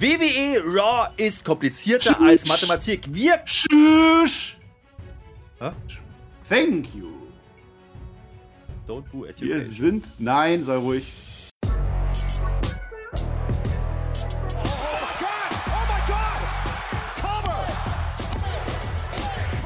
WWE Raw ist komplizierter Tschüss. als Mathematik. Wir. Tschüss. Huh? Thank you. Don't boo at Wir sind. Nein, sei ruhig.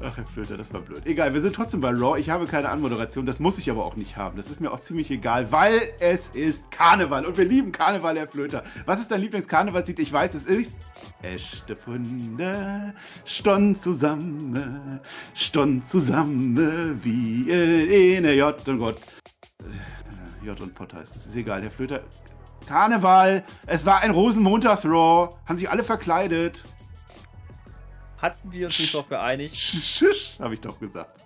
Ach, Herr Flöter, das war blöd. Egal, wir sind trotzdem bei Raw. Ich habe keine Anmoderation, das muss ich aber auch nicht haben. Das ist mir auch ziemlich egal, weil es ist Karneval und wir lieben Karneval, Herr Flöter. Was ist dein Lieblingskarnevalslied? Ich weiß, es ist Echte Funde stund zusammen, stund zusammen wie in J und Gott. Äh, J und Pott heißt es. Ist egal, Herr Flöter. Karneval, es war ein Rosenmontags-Raw, haben sich alle verkleidet. Hatten wir uns nicht darauf geeinigt? Schisch, habe ich doch gesagt.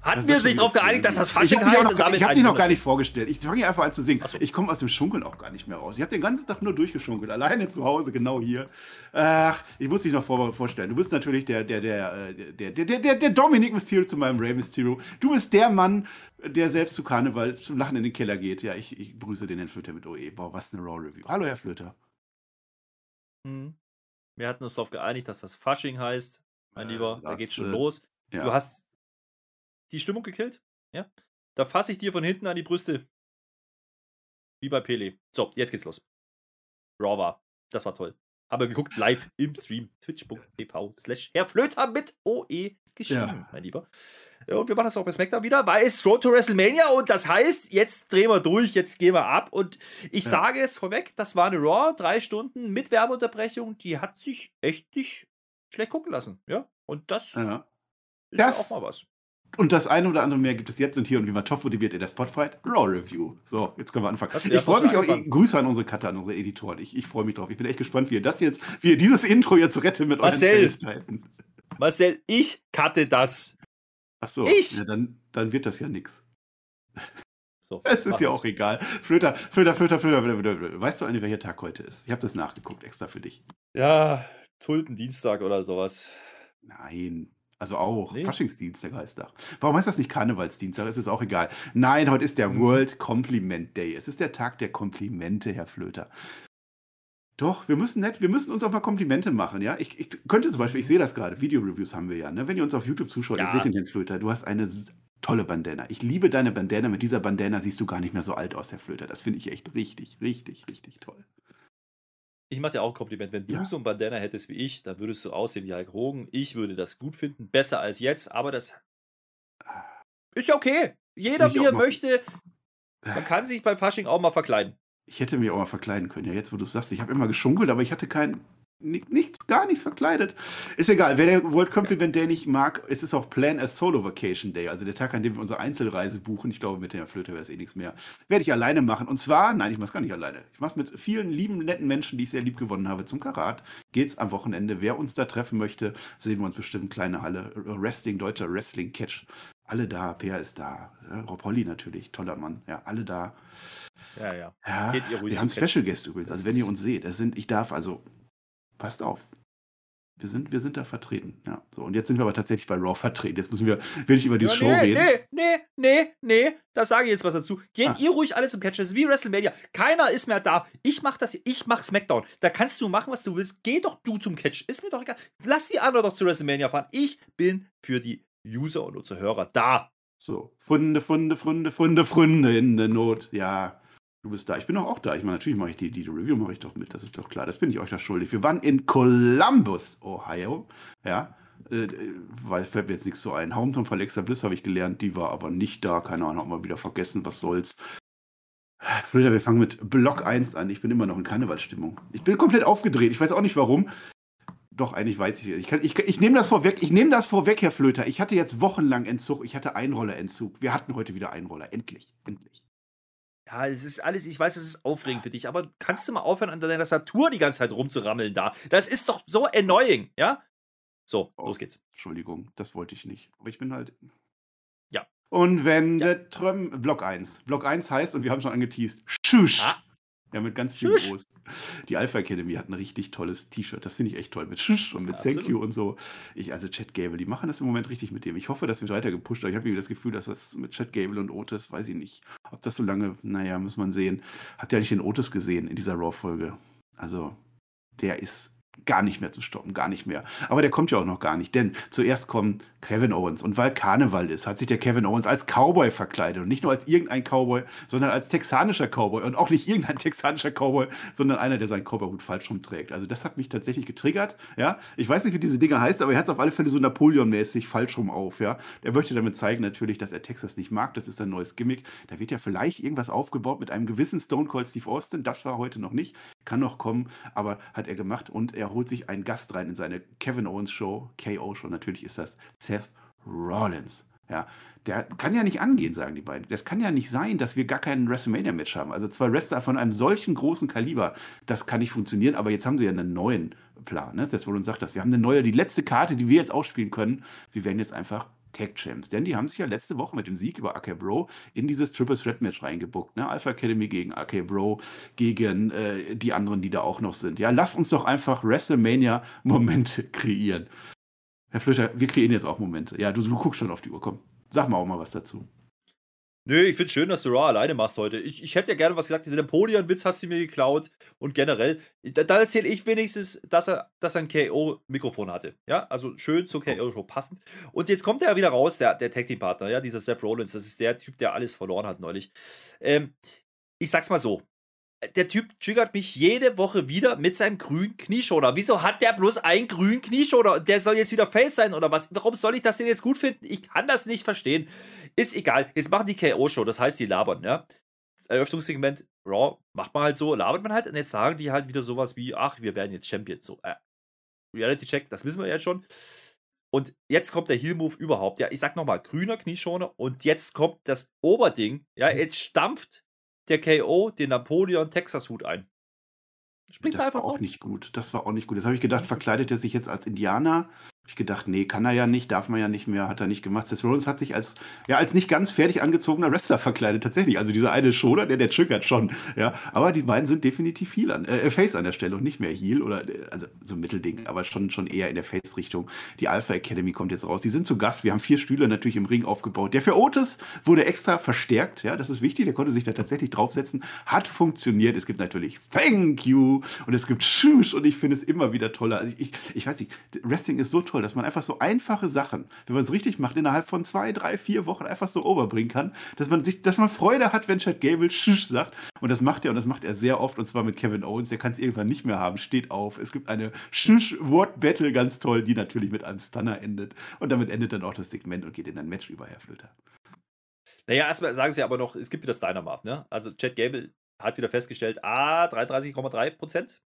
Hatten wir uns nicht darauf geeinigt, dass das Fasching heißt? Noch, ich habe dich noch gar nicht vorgestellt. Ich fange einfach an zu singen. So. Ich komme aus dem Schunkeln auch gar nicht mehr raus. Ich habe den ganzen Tag nur durchgeschunkelt. Alleine zu Hause, genau hier. Ach, ich muss dich noch vorstellen. Du bist natürlich der, der, der, der, der, der, der, der Dominik Mysterio zu meinem Ray Mysterio. Du bist der Mann, der selbst zu Karneval zum Lachen in den Keller geht. Ja, ich, ich grüße den Herrn Flöter mit OE. Boah, was eine Raw Review. Hallo, Herr Flöter. Hm. Wir hatten uns darauf geeinigt, dass das Fasching heißt. Mein äh, Lieber, da geht's schon los. Ja. Du hast die Stimmung gekillt. Ja. Da fasse ich dir von hinten an die Brüste. Wie bei Pele. So, jetzt geht's los. Raw war. Das war toll. Aber geguckt live im Stream. Twitch.tv slash Herr Flöter mit OE geschrieben, ja. mein Lieber. Und wir machen das auch bei SmackDown wieder, weil es Road to WrestleMania und das heißt, jetzt drehen wir durch, jetzt gehen wir ab. Und ich ja. sage es vorweg, das war eine Raw, drei Stunden mit Werbeunterbrechung, die hat sich echt nicht schlecht gucken lassen. Ja, und das ja. ist das, auch mal was. Und das eine oder andere mehr gibt es jetzt und hier und wie man top motiviert in der Spotfight Raw Review. So, jetzt können wir anfangen. Ich freue mich auch, ich, Grüße an unsere Cutter, an unsere Editoren. Ich, ich freue mich drauf. Ich bin echt gespannt, wie ihr das jetzt, wie ihr dieses Intro jetzt rettet mit Marcel, euren Fähigkeiten. Marcel, ich cutte das. Ach so, ich? Ja, dann, dann wird das ja nichts. So, es ist ja es. auch egal. Flöter, Flöter, Flöter, Flöter, Flöter, Flöter. Weißt du eigentlich, welcher Tag heute ist? Ich habe das nachgeguckt, extra für dich. Ja, Tulpendienstag oder sowas. Nein, also auch nee. Faschingsdienstag heißt das. Warum heißt das nicht Karnevalsdienstag? Es ist auch egal. Nein, heute ist der mhm. World Compliment Day. Es ist der Tag der Komplimente, Herr Flöter. Doch, wir müssen nett, wir müssen uns auch mal Komplimente machen, ja. Ich, ich könnte zum Beispiel, ich sehe das gerade, Video-Reviews haben wir ja, ne? Wenn ihr uns auf YouTube zuschaut, ja. ihr seht den Herrn Flöter, du hast eine tolle Bandana. Ich liebe deine Bandana. Mit dieser Bandana siehst du gar nicht mehr so alt aus, Herr Flöter. Das finde ich echt richtig, richtig, richtig toll. Ich mache dir auch ein Kompliment. Wenn ja. du so ein Bandana hättest wie ich, dann würdest du aussehen wie Hulk Hogan. Ich würde das gut finden, besser als jetzt, aber das ist ja okay. Jeder, wie er möchte. Man kann sich beim Fasching auch mal verkleiden. Ich hätte mich auch mal verkleiden können. Ja, jetzt, wo du es sagst, ich habe immer geschunkelt, aber ich hatte kein, nichts, gar nichts verkleidet. Ist egal, wer der World Compliment Day nicht mag, es ist auch Plan a Solo Vacation Day, also der Tag, an dem wir unsere Einzelreise buchen. Ich glaube, mit der Flöte wäre es eh nichts mehr. Werde ich alleine machen. Und zwar, nein, ich mache es gar nicht alleine. Ich mache es mit vielen lieben, netten Menschen, die ich sehr lieb gewonnen habe, zum Karat. Geht's am Wochenende. Wer uns da treffen möchte, sehen wir uns bestimmt kleine Halle. Wrestling, deutscher Wrestling Catch. Alle da, Peer ist da. Rob Holly natürlich, toller Mann. Ja, alle da. Ja, ja. ja Geht ihr ruhig wir haben Special Gäste übrigens. Also wenn ihr uns seht, das sind, ich darf, also passt auf. Wir sind, wir sind da vertreten. Ja, so. Und jetzt sind wir aber tatsächlich bei Raw vertreten. Jetzt müssen wir wirklich über die ja, Show nee, reden. Nee, nee, nee, nee. Da sage ich jetzt was dazu. Geht ah. ihr ruhig alles zum Catch. Das ist wie WrestleMania. Keiner ist mehr da. Ich mach das, ich mach SmackDown. Da kannst du machen, was du willst. Geh doch du zum Catch. Ist mir doch egal. Lass die anderen doch zu WrestleMania fahren. Ich bin für die User und unsere Hörer da. So, Funde, Funde, Funde, Funde, Funde in der Not. Ja, du bist da. Ich bin doch auch da. Ich meine, natürlich mache ich die, die Review mache ich doch mit. Das ist doch klar. Das bin ich euch da schuldig. Wir waren in Columbus, Ohio. Ja, äh, weil fällt mir jetzt nichts so ein. Hometown von Alexa Bliss habe ich gelernt. Die war aber nicht da. Keine Ahnung, haben wir wieder vergessen. Was soll's. Flöter, wir fangen mit Block 1 an. Ich bin immer noch in Karnevalsstimmung. Ich bin komplett aufgedreht. Ich weiß auch nicht warum. Doch, eigentlich weiß ich es. Ich, ich, ich nehme das vorweg. Ich nehme das vorweg, Herr Flöter. Ich hatte jetzt wochenlang Entzug. Ich hatte Einrollerentzug. Wir hatten heute wieder Einroller. Endlich. Endlich. Ja, es ist alles, ich weiß, es ist aufregend für dich, aber kannst du mal aufhören, an deiner Tastatur die ganze Zeit rumzurammeln da? Das ist doch so annoying, ja? So, oh, los geht's. Entschuldigung, das wollte ich nicht. Aber ich bin halt. Ja, Und wenn ja. der Tröm, Block 1. Block 1 heißt, und wir haben schon angeteased, Schusch. Ah. Ja, mit ganz viel Groß. Die Alpha Academy hat ein richtig tolles T-Shirt. Das finde ich echt toll. Mit Schusch und mit ja, Thank You und so. Ich, also Chad Gable, die machen das im Moment richtig mit dem. Ich hoffe, dass wir weiter gepusht haben. Ich habe irgendwie das Gefühl, dass das mit Chad Gable und Otis, weiß ich nicht, ob das so lange, naja, muss man sehen. Hat ja nicht den Otis gesehen in dieser Raw-Folge. Also, der ist gar nicht mehr zu stoppen, gar nicht mehr. Aber der kommt ja auch noch gar nicht, denn zuerst kommen Kevin Owens. Und weil Karneval ist, hat sich der Kevin Owens als Cowboy verkleidet. Und nicht nur als irgendein Cowboy, sondern als texanischer Cowboy. Und auch nicht irgendein texanischer Cowboy, sondern einer, der seinen Cowboyhut falsch rumträgt. Also das hat mich tatsächlich getriggert. Ja, ich weiß nicht, wie diese Dinger heißt, aber er hat es auf alle Fälle so Napoleon-mäßig falsch rum auf. Ja, der möchte damit zeigen natürlich, dass er Texas nicht mag. Das ist ein neues Gimmick. Da wird ja vielleicht irgendwas aufgebaut mit einem gewissen Stone Cold Steve Austin. Das war heute noch nicht. Kann noch kommen, aber hat er gemacht. Und er holt sich einen Gast rein in seine Kevin Owens Show. KO Show, natürlich ist das Seth Rollins. Ja, der kann ja nicht angehen, sagen die beiden. Das kann ja nicht sein, dass wir gar keinen WrestleMania-Match haben. Also zwei Wrestler von einem solchen großen Kaliber, das kann nicht funktionieren. Aber jetzt haben sie ja einen neuen Plan. Ne? Das Rollins sagt das. Wir haben eine neue, die letzte Karte, die wir jetzt ausspielen können. Wir werden jetzt einfach Tag Champs. Denn die haben sich ja letzte Woche mit dem Sieg über AK Bro in dieses Triple Threat Match reingebuckt. Ne? Alpha Academy gegen AK Bro, gegen äh, die anderen, die da auch noch sind. Ja, lass uns doch einfach WrestleMania-Momente kreieren. Herr Flöter, wir kreieren jetzt auch Momente. Ja, du, du guckst schon auf die Uhr. Komm, sag mal auch mal was dazu. Nö, ich finde schön, dass du Raw alleine machst heute. Ich, ich hätte ja gerne was gesagt. Den Napoleon-Witz hast du mir geklaut. Und generell, da, da erzähle ich wenigstens, dass er, dass er ein KO-Mikrofon hatte. Ja, also schön zur KO-Show passend. Und jetzt kommt er wieder raus, der, der Tag-Team-Partner, ja, dieser Seth Rollins. Das ist der Typ, der alles verloren hat neulich. Ähm, ich sag's mal so: der Typ triggert mich jede Woche wieder mit seinem grünen Knieschoner. Wieso hat der bloß einen grünen Knieschoner? Der soll jetzt wieder Face sein oder was? Warum soll ich das denn jetzt gut finden? Ich kann das nicht verstehen. Ist egal. Jetzt machen die KO-Show, das heißt, die labern, ja. Eröffnungssegment, Raw, macht man halt so, labert man halt und jetzt sagen die halt wieder sowas wie, ach, wir werden jetzt Champion. So, äh, Reality-Check, das wissen wir ja schon. Und jetzt kommt der Heel-Move überhaupt. Ja, ich sag nochmal, grüner Knieschoner und jetzt kommt das Oberding. Ja, jetzt stampft der KO den Napoleon Texas Hut ein. Springt das einfach war auch auf. nicht gut. Das war auch nicht gut. Jetzt habe ich gedacht, verkleidet er sich jetzt als Indianer ich gedacht, nee, kann er ja nicht, darf man ja nicht mehr, hat er nicht gemacht. Seth Rollins hat sich als, ja, als nicht ganz fertig angezogener Wrestler verkleidet, tatsächlich. Also dieser eine Shoulder, der, der triggert schon, ja. Aber die beiden sind definitiv Heel an, äh, Face an der Stelle und nicht mehr Heel oder, äh, also so ein Mittelding, aber schon, schon eher in der Face-Richtung. Die Alpha Academy kommt jetzt raus. Die sind zu Gast. Wir haben vier Stühle natürlich im Ring aufgebaut. Der für Otis wurde extra verstärkt, ja, das ist wichtig. Der konnte sich da tatsächlich draufsetzen. Hat funktioniert. Es gibt natürlich Thank you und es gibt Schusch und ich finde es immer wieder toller. Also ich, ich weiß nicht, Wrestling ist so toll toll, dass man einfach so einfache Sachen, wenn man es richtig macht, innerhalb von zwei, drei, vier Wochen einfach so overbringen kann, dass man sich, dass man Freude hat, wenn Chad Gable Schisch sagt. Und das macht er und das macht er sehr oft und zwar mit Kevin Owens. Der kann es irgendwann nicht mehr haben, steht auf. Es gibt eine Schisch-Wort-Battle, ganz toll, die natürlich mit einem Stunner endet. Und damit endet dann auch das Segment und geht in ein Match über, Herr Flöter. Naja, erstmal sagen sie aber noch, es gibt wieder das Dynamath, ne? Also Chad Gable hat wieder festgestellt, ah, 33,3 Prozent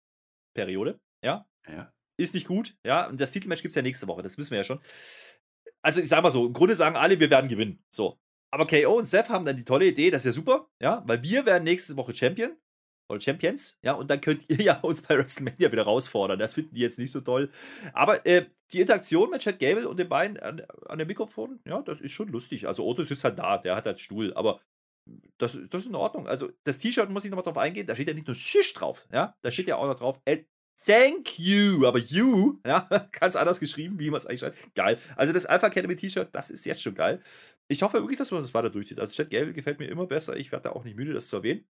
Periode, ja. Ja ist nicht gut. Ja, und das Titelmatch gibt es ja nächste Woche, das wissen wir ja schon. Also, ich sag mal so, im Grunde sagen alle, wir werden gewinnen. So. Aber KO und Seth haben dann die tolle Idee, das ist ja super, ja, weil wir werden nächste Woche Champion oder Champions, ja, und dann könnt ihr ja uns bei WrestleMania wieder herausfordern. Das finden die jetzt nicht so toll. Aber äh, die Interaktion mit Chad Gable und den beiden an, an dem Mikrofon, ja, das ist schon lustig. Also Otis ist halt da, der hat halt Stuhl, aber das, das ist in Ordnung. Also das T-Shirt muss ich nochmal drauf eingehen, da steht ja nicht nur Schisch drauf, ja, da steht ja auch noch drauf, Thank you. Aber you, ja, ganz anders geschrieben, wie man es eigentlich schreibt. Geil. Also das Alpha Academy T-Shirt, das ist jetzt schon geil. Ich hoffe wirklich, dass man das weiter durchzieht. Also Chad Gable gefällt mir immer besser. Ich werde da auch nicht müde, das zu erwähnen.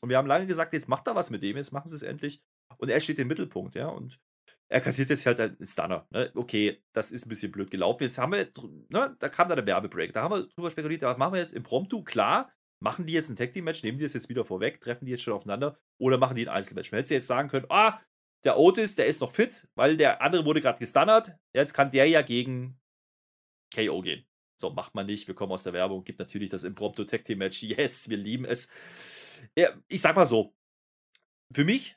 Und wir haben lange gesagt, jetzt macht er was mit dem, jetzt machen sie es endlich. Und er steht im Mittelpunkt, ja. Und er kassiert jetzt halt einen Stunner. Ne? Okay, das ist ein bisschen blöd gelaufen. Jetzt haben wir, ne, da kam dann der Werbebreak. Da haben wir drüber spekuliert, da machen wir jetzt impromptu, klar, machen die jetzt ein Tag Team Match, nehmen die das jetzt wieder vorweg, treffen die jetzt schon aufeinander oder machen die ein Einzelmatch. Man hätte jetzt sagen können, ah, der Otis, der ist noch fit, weil der andere wurde gerade gestunnert. Jetzt kann der ja gegen KO gehen. So, macht man nicht. Wir kommen aus der Werbung. Gibt natürlich das Impromptu Tag Team Match. Yes, wir lieben es. Ja, ich sag mal so. Für mich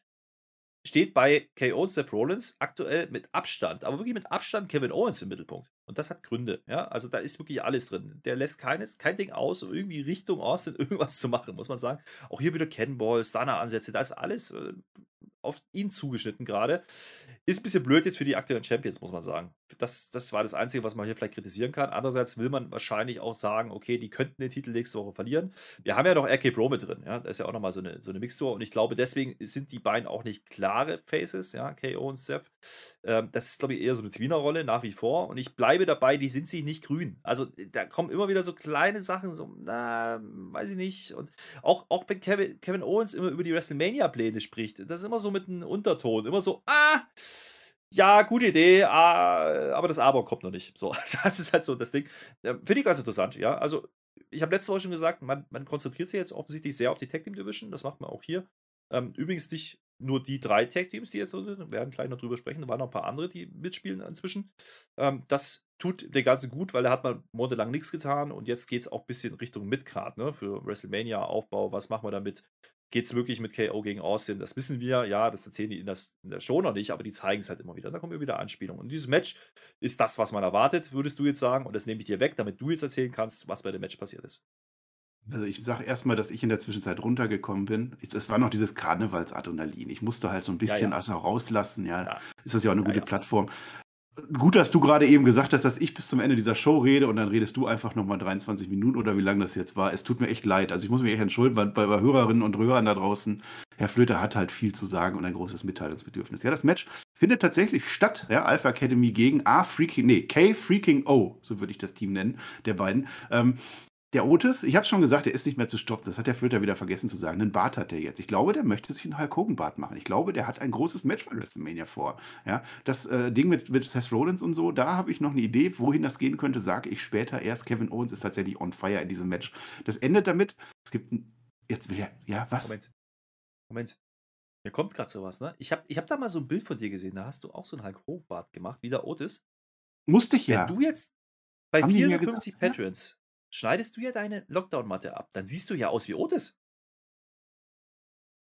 steht bei KO und Seth Rollins aktuell mit Abstand, aber wirklich mit Abstand Kevin Owens im Mittelpunkt. Und das hat Gründe. Ja, also da ist wirklich alles drin. Der lässt keines, kein Ding aus, um irgendwie Richtung Austin irgendwas zu machen, muss man sagen. Auch hier wieder Cannonball, Stunner-Ansätze, da ist alles äh, auf ihn zugeschnitten gerade. Ist ein bisschen blöd jetzt für die aktuellen Champions, muss man sagen. Das, das war das Einzige, was man hier vielleicht kritisieren kann. Andererseits will man wahrscheinlich auch sagen, okay, die könnten den Titel nächste Woche verlieren. Wir haben ja noch RK Pro mit drin, ja. Da ist ja auch nochmal so eine, so eine Mixtur. Und ich glaube, deswegen sind die beiden auch nicht klare Faces, ja, KO und Seth. Ähm, das ist, glaube ich, eher so eine Tweener-Rolle nach wie vor. Und ich bleibe dabei, die sind sich nicht grün. Also da kommen immer wieder so kleine Sachen, so, na, weiß ich nicht. Und auch, auch wenn Kevin, Kevin Owens immer über die WrestleMania-Pläne spricht, das ist immer so mit einem Unterton. Immer so, ah, ja, gute Idee, ah, aber das Aber kommt noch nicht. So, das ist halt so das Ding. Finde ich ganz interessant, ja. Also, ich habe letzte Woche schon gesagt, man, man, konzentriert sich jetzt offensichtlich sehr auf die Tag Team Division. Das macht man auch hier. Ähm, übrigens nicht nur die drei Tag Teams, die jetzt drin sind. Wir werden gleich noch drüber sprechen. Da waren noch ein paar andere, die mitspielen inzwischen. Ähm, das tut der Ganze gut, weil da hat man monatelang nichts getan und jetzt geht es auch ein bisschen Richtung Midcard, ne? Für WrestleMania Aufbau. Was machen wir damit? Geht es wirklich mit KO gegen Austin. Das wissen wir, ja, das erzählen die in, das, in der Show noch nicht, aber die zeigen es halt immer wieder. Da kommen immer wieder Anspielungen. Und dieses Match ist das, was man erwartet, würdest du jetzt sagen. Und das nehme ich dir weg, damit du jetzt erzählen kannst, was bei dem Match passiert ist. Also ich sage erstmal, dass ich in der Zwischenzeit runtergekommen bin. Es war noch dieses Karnevalsadrenalin. Ich musste halt so ein bisschen ja, ja. also rauslassen, ja. ja. Ist das ja auch eine gute Plattform gut, dass du gerade eben gesagt hast, dass ich bis zum Ende dieser Show rede und dann redest du einfach nochmal 23 Minuten oder wie lange das jetzt war. Es tut mir echt leid. Also ich muss mich echt entschuldigen bei, bei Hörerinnen und Hörern da draußen. Herr Flöter hat halt viel zu sagen und ein großes Mitteilungsbedürfnis. Ja, das Match findet tatsächlich statt. Ja, Alpha Academy gegen A Freaking, nee, K Freaking O, so würde ich das Team nennen, der beiden. Ähm, der Otis, ich habe es schon gesagt, der ist nicht mehr zu stoppen. Das hat der Flöter wieder vergessen zu sagen. Einen Bart hat er jetzt. Ich glaube, der möchte sich einen Hulk Hogan Bart machen. Ich glaube, der hat ein großes Match bei WrestleMania vor. Ja, das äh, Ding mit, mit Seth Rollins und so, da habe ich noch eine Idee, wohin das gehen könnte, sage ich später erst. Kevin Owens ist tatsächlich on fire in diesem Match. Das endet damit, es gibt ein, jetzt will er, ja, was? Moment. Moment. Mir kommt gerade sowas, ne? Ich habe ich hab da mal so ein Bild von dir gesehen, da hast du auch so einen Hulk Hogan Bart gemacht, wie der Otis. Musste ich ja. Wenn du jetzt bei Haben 450 Patrons schneidest du ja deine Lockdown-Matte ab. Dann siehst du ja aus wie Otis.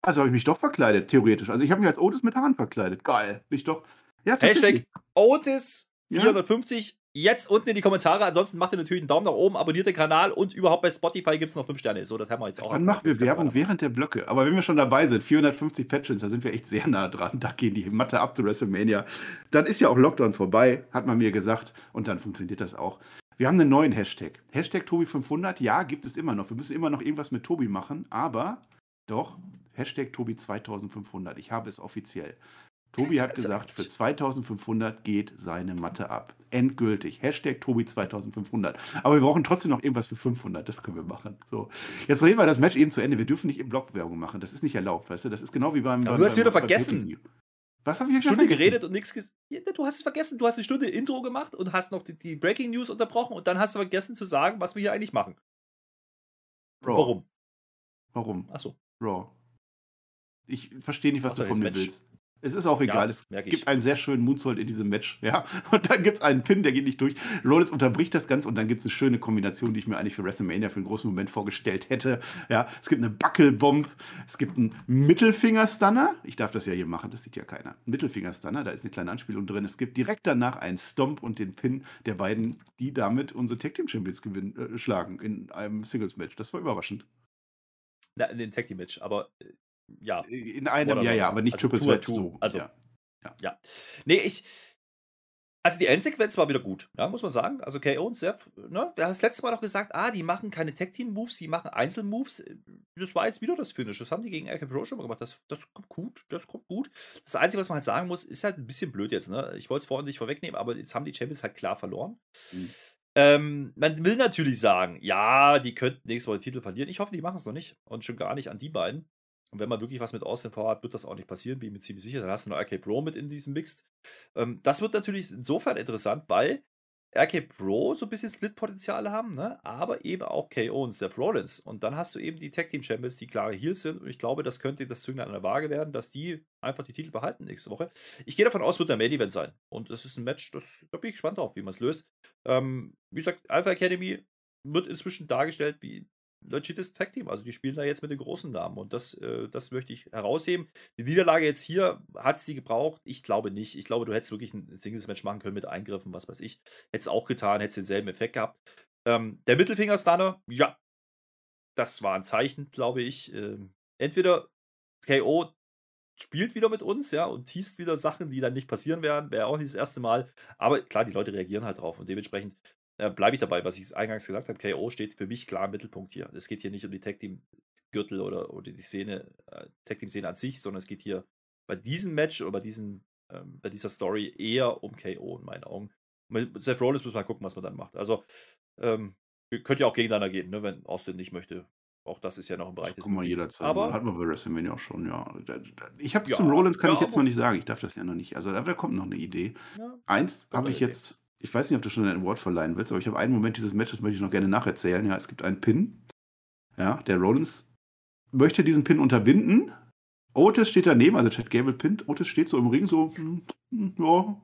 Also habe ich mich doch verkleidet, theoretisch. Also ich habe mich als Otis mit Haaren verkleidet. Geil. Bin ich doch. Ja, Hashtag Otis 450. Ja? Jetzt unten in die Kommentare. Ansonsten macht ihr natürlich einen Daumen nach oben, abonniert den Kanal und überhaupt bei Spotify gibt es noch 5 Sterne. So, das haben wir jetzt auch. Dann machen wir Werbung während der Blöcke. Aber wenn wir schon dabei sind, 450 Patrons, da sind wir echt sehr nah dran. Da gehen die Matte ab zu WrestleMania. Dann ist ja auch Lockdown vorbei, hat man mir gesagt. Und dann funktioniert das auch. Wir haben einen neuen Hashtag. Hashtag Tobi500, ja, gibt es immer noch. Wir müssen immer noch irgendwas mit Tobi machen, aber doch, Hashtag Tobi2500. Ich habe es offiziell. Tobi hat gesagt, für 2500 geht seine Matte ab. Endgültig. Hashtag Tobi2500. Aber wir brauchen trotzdem noch irgendwas für 500. Das können wir machen. So. Jetzt reden wir das Match eben zu Ende. Wir dürfen nicht im Blog Werbung machen. Das ist nicht erlaubt, weißt du? Das ist genau wie beim. Aber beim, du hast wieder vergessen. Was habe ich Stunde vergessen? geredet und nichts gesagt. Ja, du hast es vergessen. Du hast eine Stunde Intro gemacht und hast noch die, die, Breaking News unterbrochen und dann hast du vergessen zu sagen, was wir hier eigentlich machen. Raw. Warum? Warum? Achso. Raw. Ich verstehe nicht, was Ach, du von mir willst. Es ist auch egal. Ja, es gibt einen sehr schönen Moonsault in diesem Match. Ja? Und dann gibt es einen Pin, der geht nicht durch. Rollins unterbricht das Ganze und dann gibt es eine schöne Kombination, die ich mir eigentlich für WrestleMania für einen großen Moment vorgestellt hätte. Ja? Es gibt eine Buckelbomb, es gibt einen Mittelfinger-Stunner. Ich darf das ja hier machen, das sieht ja keiner. Mittelfinger-Stunner, da ist eine kleine Anspielung drin. Es gibt direkt danach einen Stomp und den Pin der beiden, die damit unsere Tag Team Champions gewinnen, äh, schlagen in einem Singles-Match. Das war überraschend. Na, in den Tag Team Match, aber äh, ja. In einem, ja, ja, aber nicht also Triple Threat. So. Also, ja. ja. ja. Nee, ich. Also die Endsequenz war wieder gut, ja, muss man sagen. Also KO und Seth, ne, du hast das letzte Mal noch gesagt, ah, die machen keine Tag-Team-Moves, die machen Einzelmoves. Das war jetzt wieder das Finish. Das haben die gegen RK Pro schon mal gemacht. Das, das kommt gut, das kommt gut. Das Einzige, was man halt sagen muss, ist halt ein bisschen blöd jetzt, ne? Ich wollte es vorhin nicht vorwegnehmen, aber jetzt haben die Champions halt klar verloren. Mhm. Ähm, man will natürlich sagen, ja, die könnten nächstes Mal den Titel verlieren. Ich hoffe, die machen es noch nicht. Und schon gar nicht an die beiden. Und wenn man wirklich was mit Austin vorhat, wird das auch nicht passieren, bin ich mir ziemlich sicher. Dann hast du noch RK Pro mit in diesem Mix. Ähm, das wird natürlich insofern interessant, weil RK Pro so ein bisschen Split-Potenziale haben, ne? aber eben auch KO und Seth Rollins. Und dann hast du eben die Tag Team Champions, die klare Heels sind. Und ich glaube, das könnte das Zünglein an der Waage werden, dass die einfach die Titel behalten nächste Woche. Ich gehe davon aus, wird der Main Event sein. Und das ist ein Match, das, da bin ich gespannt drauf, wie man es löst. Ähm, wie gesagt, Alpha Academy wird inzwischen dargestellt wie legites Tag Team. Also die spielen da jetzt mit den großen Namen und das, äh, das möchte ich herausheben. Die Niederlage jetzt hier, hat es die gebraucht? Ich glaube nicht. Ich glaube, du hättest wirklich ein Singles-Match machen können mit Eingriffen, was weiß ich. Hättest auch getan, hättest denselben Effekt gehabt. Ähm, der Mittelfinger-Stunner, ja, das war ein Zeichen, glaube ich. Ähm, entweder KO spielt wieder mit uns, ja, und teast wieder Sachen, die dann nicht passieren werden. Wäre auch nicht das erste Mal. Aber klar, die Leute reagieren halt drauf und dementsprechend äh, bleibe ich dabei, was ich eingangs gesagt habe. KO steht für mich klar im Mittelpunkt hier. Es geht hier nicht um die Tag Team Gürtel oder, oder die Szene, äh, Tag Team Szene an sich, sondern es geht hier bei diesem Match oder bei, diesen, ähm, bei dieser Story eher um KO in meinen Augen. Mit Seth Rollins muss man gucken, was man dann macht. Also, ähm, könnt ja auch gegeneinander gehen, ne, wenn Austin nicht möchte. Auch das ist ja noch im Bereich des Guck mal jederzeit. Aber hat man bei WrestleMania auch schon, ja. Ich habe ja, zum Rollins kann ja, ich jetzt noch nicht sagen. Ich darf das ja noch nicht. Also da kommt noch eine Idee. Ja, Eins habe ich jetzt, ich weiß nicht, ob du schon ein Award verleihen willst, aber ich habe einen Moment dieses Matches, möchte ich noch gerne nacherzählen. Ja, es gibt einen Pin. Ja, der Rollins möchte diesen Pin unterbinden. Otis steht daneben, also Chad Gable pinnt. Otis steht so im Ring, so, hm, hm, ja,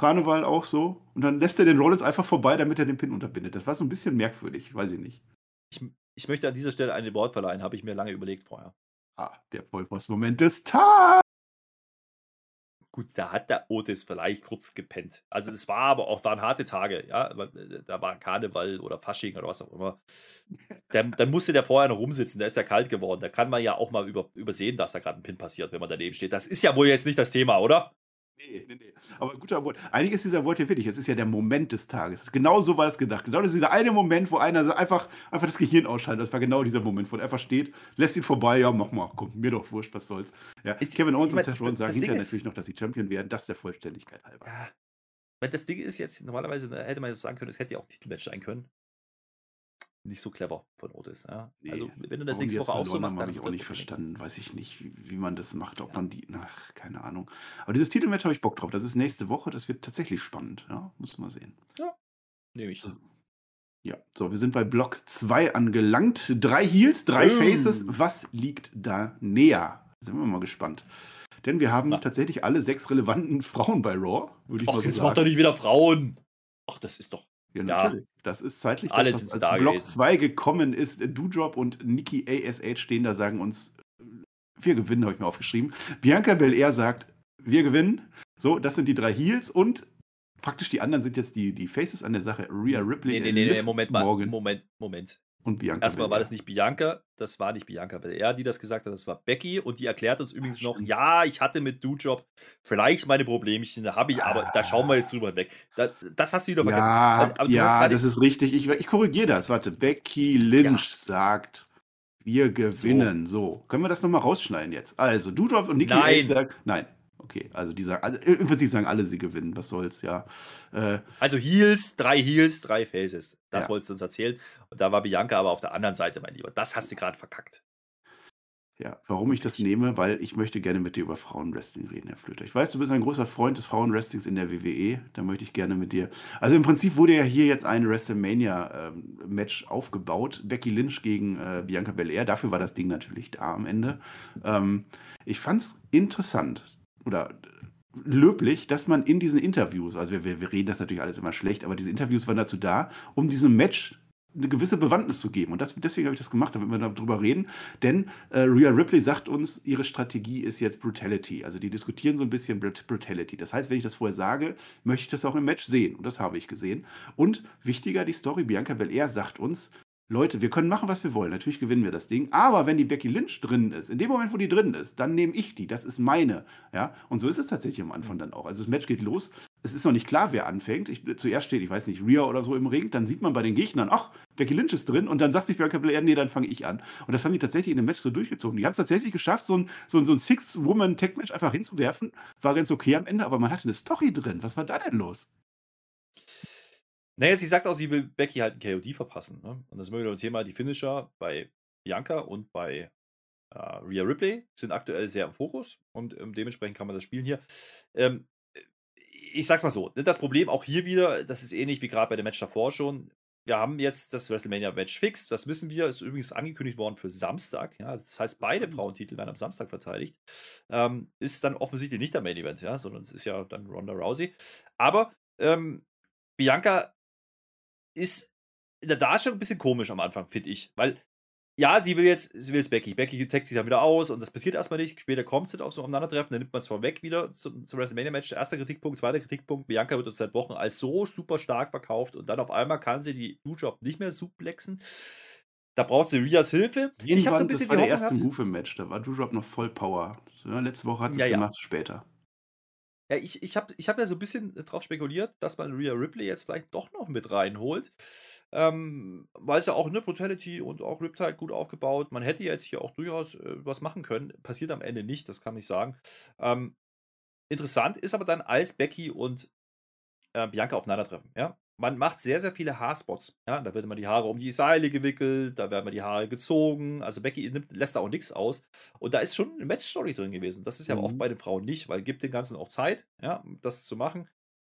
Karneval auch so. Und dann lässt er den Rollins einfach vorbei, damit er den Pin unterbindet. Das war so ein bisschen merkwürdig, weiß ich nicht. Ich, ich möchte an dieser Stelle eine Wort verleihen, habe ich mir lange überlegt vorher. Ah, der Vollpost-Moment des Tages. Gut, da hat der Otis vielleicht kurz gepennt. Also es war aber auch, waren harte Tage, ja. Äh, da war Karneval oder Fasching oder was auch immer. Dann, dann musste der vorher noch rumsitzen, da ist er kalt geworden. Da kann man ja auch mal über, übersehen, dass da gerade ein Pin passiert, wenn man daneben steht. Das ist ja wohl jetzt nicht das Thema, oder? Nee, nee, nee. Aber guter Wort. Ist dieser Wort hier wichtig. Es ist ja der Moment des Tages. Genau so war es gedacht. Genau das ist dieser eine Moment, wo einer einfach, einfach das Gehirn ausschaltet. Das war genau dieser Moment, wo er einfach steht, lässt ihn vorbei. Ja, mach mal, komm, mir doch wurscht, was soll's. Ja, Jetzt, Kevin Owens und Seth Rollins sagen hinterher natürlich noch, dass sie Champion werden. Das der Vollständigkeit halber. Ja. Weil das Ding ist jetzt, normalerweise hätte man jetzt sagen können, es hätte ja auch Titelmatch sein können nicht so clever von Otis. Ja. Nee, also, wenn du das nächste Woche auch so machst, habe ich auch nicht verstanden. Weiß ich nicht, wie, wie man das macht, ob ja. man die, ach, keine Ahnung. Aber dieses Titelmatch habe ich Bock drauf. Das ist nächste Woche, das wird tatsächlich spannend. Ja, muss man sehen. Ja, nehme ich. So. Ja, so, wir sind bei Block 2 angelangt. Drei Heels, drei mm. Faces. Was liegt da näher? Sind wir mal gespannt. Denn wir haben Na. tatsächlich alle sechs relevanten Frauen bei Raw. Würde ich Ach, mal so jetzt sagen. mach doch nicht wieder Frauen. Ach, das ist doch. Ja, natürlich. Ja. Das ist zeitlich Alles das, was als Block 2 gekommen ist. Doudrop und Nikki ASH stehen da, sagen uns, wir gewinnen, habe ich mir aufgeschrieben. Bianca Belair sagt, wir gewinnen. So, das sind die drei Heels und praktisch die anderen sind jetzt die, die Faces an der Sache. Rhea Ripley. Nee, nee, nee, nee Moment mal. Moment, Moment. Und Bianca. Erstmal war das nicht Bianca, das war nicht Bianca Belair, die das gesagt hat, das war Becky und die erklärt uns übrigens noch, ja, ich hatte mit Do-Job vielleicht meine Problemchen, da habe ich, aber da schauen wir jetzt drüber weg. Da, das hast du wieder vergessen. Ja, aber ja das ist richtig. Ich, ich korrigiere das. Warte, Becky Lynch ja. sagt, wir gewinnen. So. so. Können wir das nochmal rausschneiden jetzt? Also, Do-Job und Nikki Nein. sagt, nein okay. Also die sagen, also im Prinzip sagen alle, sie gewinnen. Was soll's, ja. Äh, also Heels, drei Heels, drei Faces. Das ja. wolltest du uns erzählen. Und da war Bianca aber auf der anderen Seite, mein Lieber. Das hast du gerade verkackt. Ja, warum ich das nehme, weil ich möchte gerne mit dir über Frauenwrestling reden, Herr Flöter. Ich weiß, du bist ein großer Freund des Frauenwrestlings in der WWE. Da möchte ich gerne mit dir. Also im Prinzip wurde ja hier jetzt ein WrestleMania-Match ähm, aufgebaut. Becky Lynch gegen äh, Bianca Belair. Dafür war das Ding natürlich da am Ende. Ähm, ich fand es interessant oder löblich, dass man in diesen Interviews, also wir, wir reden das natürlich alles immer schlecht, aber diese Interviews waren dazu da, um diesem Match eine gewisse Bewandtnis zu geben. Und das, deswegen habe ich das gemacht, damit wir darüber reden. Denn äh, Rhea Ripley sagt uns, ihre Strategie ist jetzt Brutality. Also die diskutieren so ein bisschen Brutality. Das heißt, wenn ich das vorher sage, möchte ich das auch im Match sehen. Und das habe ich gesehen. Und wichtiger, die Story, Bianca Belair sagt uns, Leute, wir können machen, was wir wollen. Natürlich gewinnen wir das Ding. Aber wenn die Becky Lynch drin ist, in dem Moment, wo die drin ist, dann nehme ich die. Das ist meine. Ja? Und so ist es tatsächlich am Anfang dann auch. Also das Match geht los. Es ist noch nicht klar, wer anfängt. Ich, zuerst steht, ich weiß nicht, Rhea oder so im Ring. Dann sieht man bei den Gegnern, ach, Becky Lynch ist drin. Und dann sagt sich Bianca Belair, nee, dann fange ich an. Und das haben die tatsächlich in dem Match so durchgezogen. Die haben es tatsächlich geschafft, so ein, so ein, so ein Six-Woman-Tech-Match einfach hinzuwerfen. War ganz okay am Ende, aber man hatte eine Story drin. Was war da denn los? Naja, sie sagt auch, sie will Becky halt ein KOD verpassen. Ne? Und das ist immer wieder ein Thema. Die Finisher bei Bianca und bei äh, Rhea Ripley sind aktuell sehr im Fokus und ähm, dementsprechend kann man das spielen hier. Ähm, ich sag's mal so, ne, das Problem auch hier wieder, das ist ähnlich wie gerade bei dem Match davor schon. Wir haben jetzt das WrestleMania-Match fix, das wissen wir, ist übrigens angekündigt worden für Samstag. Ja, also das heißt, beide Frauentitel werden am Samstag verteidigt. Ähm, ist dann offensichtlich nicht der Main-Event, ja, sondern es ist ja dann Ronda Rousey. Aber ähm, Bianca ist in der Darstellung ein bisschen komisch am Anfang, finde ich. Weil, ja, sie will jetzt, sie will jetzt Becky. Becky taggt sich dann wieder aus und das passiert erstmal nicht. Später kommt es auf so Aufeinandertreffen, dann nimmt man es vorweg wieder zum, zum WrestleMania-Match. Erster Kritikpunkt, zweiter Kritikpunkt. Bianca wird uns seit Wochen als so super stark verkauft und dann auf einmal kann sie die Do-Job nicht mehr suplexen. Da braucht sie Rias Hilfe. Irgendwann, ich habe so ein bisschen das war der erste Move im Match. Da war Doudrop noch voll Power. Ja, letzte Woche hat sie es ja, gemacht, später. Ja, ich, ich habe ich hab ja so ein bisschen drauf spekuliert, dass man Rhea Ripley jetzt vielleicht doch noch mit reinholt. Ähm, weil es ja auch eine Brutality und auch Riptide gut aufgebaut. Man hätte jetzt hier auch durchaus äh, was machen können. Passiert am Ende nicht, das kann ich sagen. Ähm, interessant ist aber dann, als Becky und äh, Bianca aufeinandertreffen. Ja? Man macht sehr, sehr viele Haarspots. Ja, da werden mal die Haare um die Seile gewickelt, da werden mal die Haare gezogen. Also Becky nimmt, lässt da auch nichts aus. Und da ist schon eine Match-Story drin gewesen. Das ist ja mhm. oft bei den Frauen nicht, weil gibt den Ganzen auch Zeit, ja, das zu machen.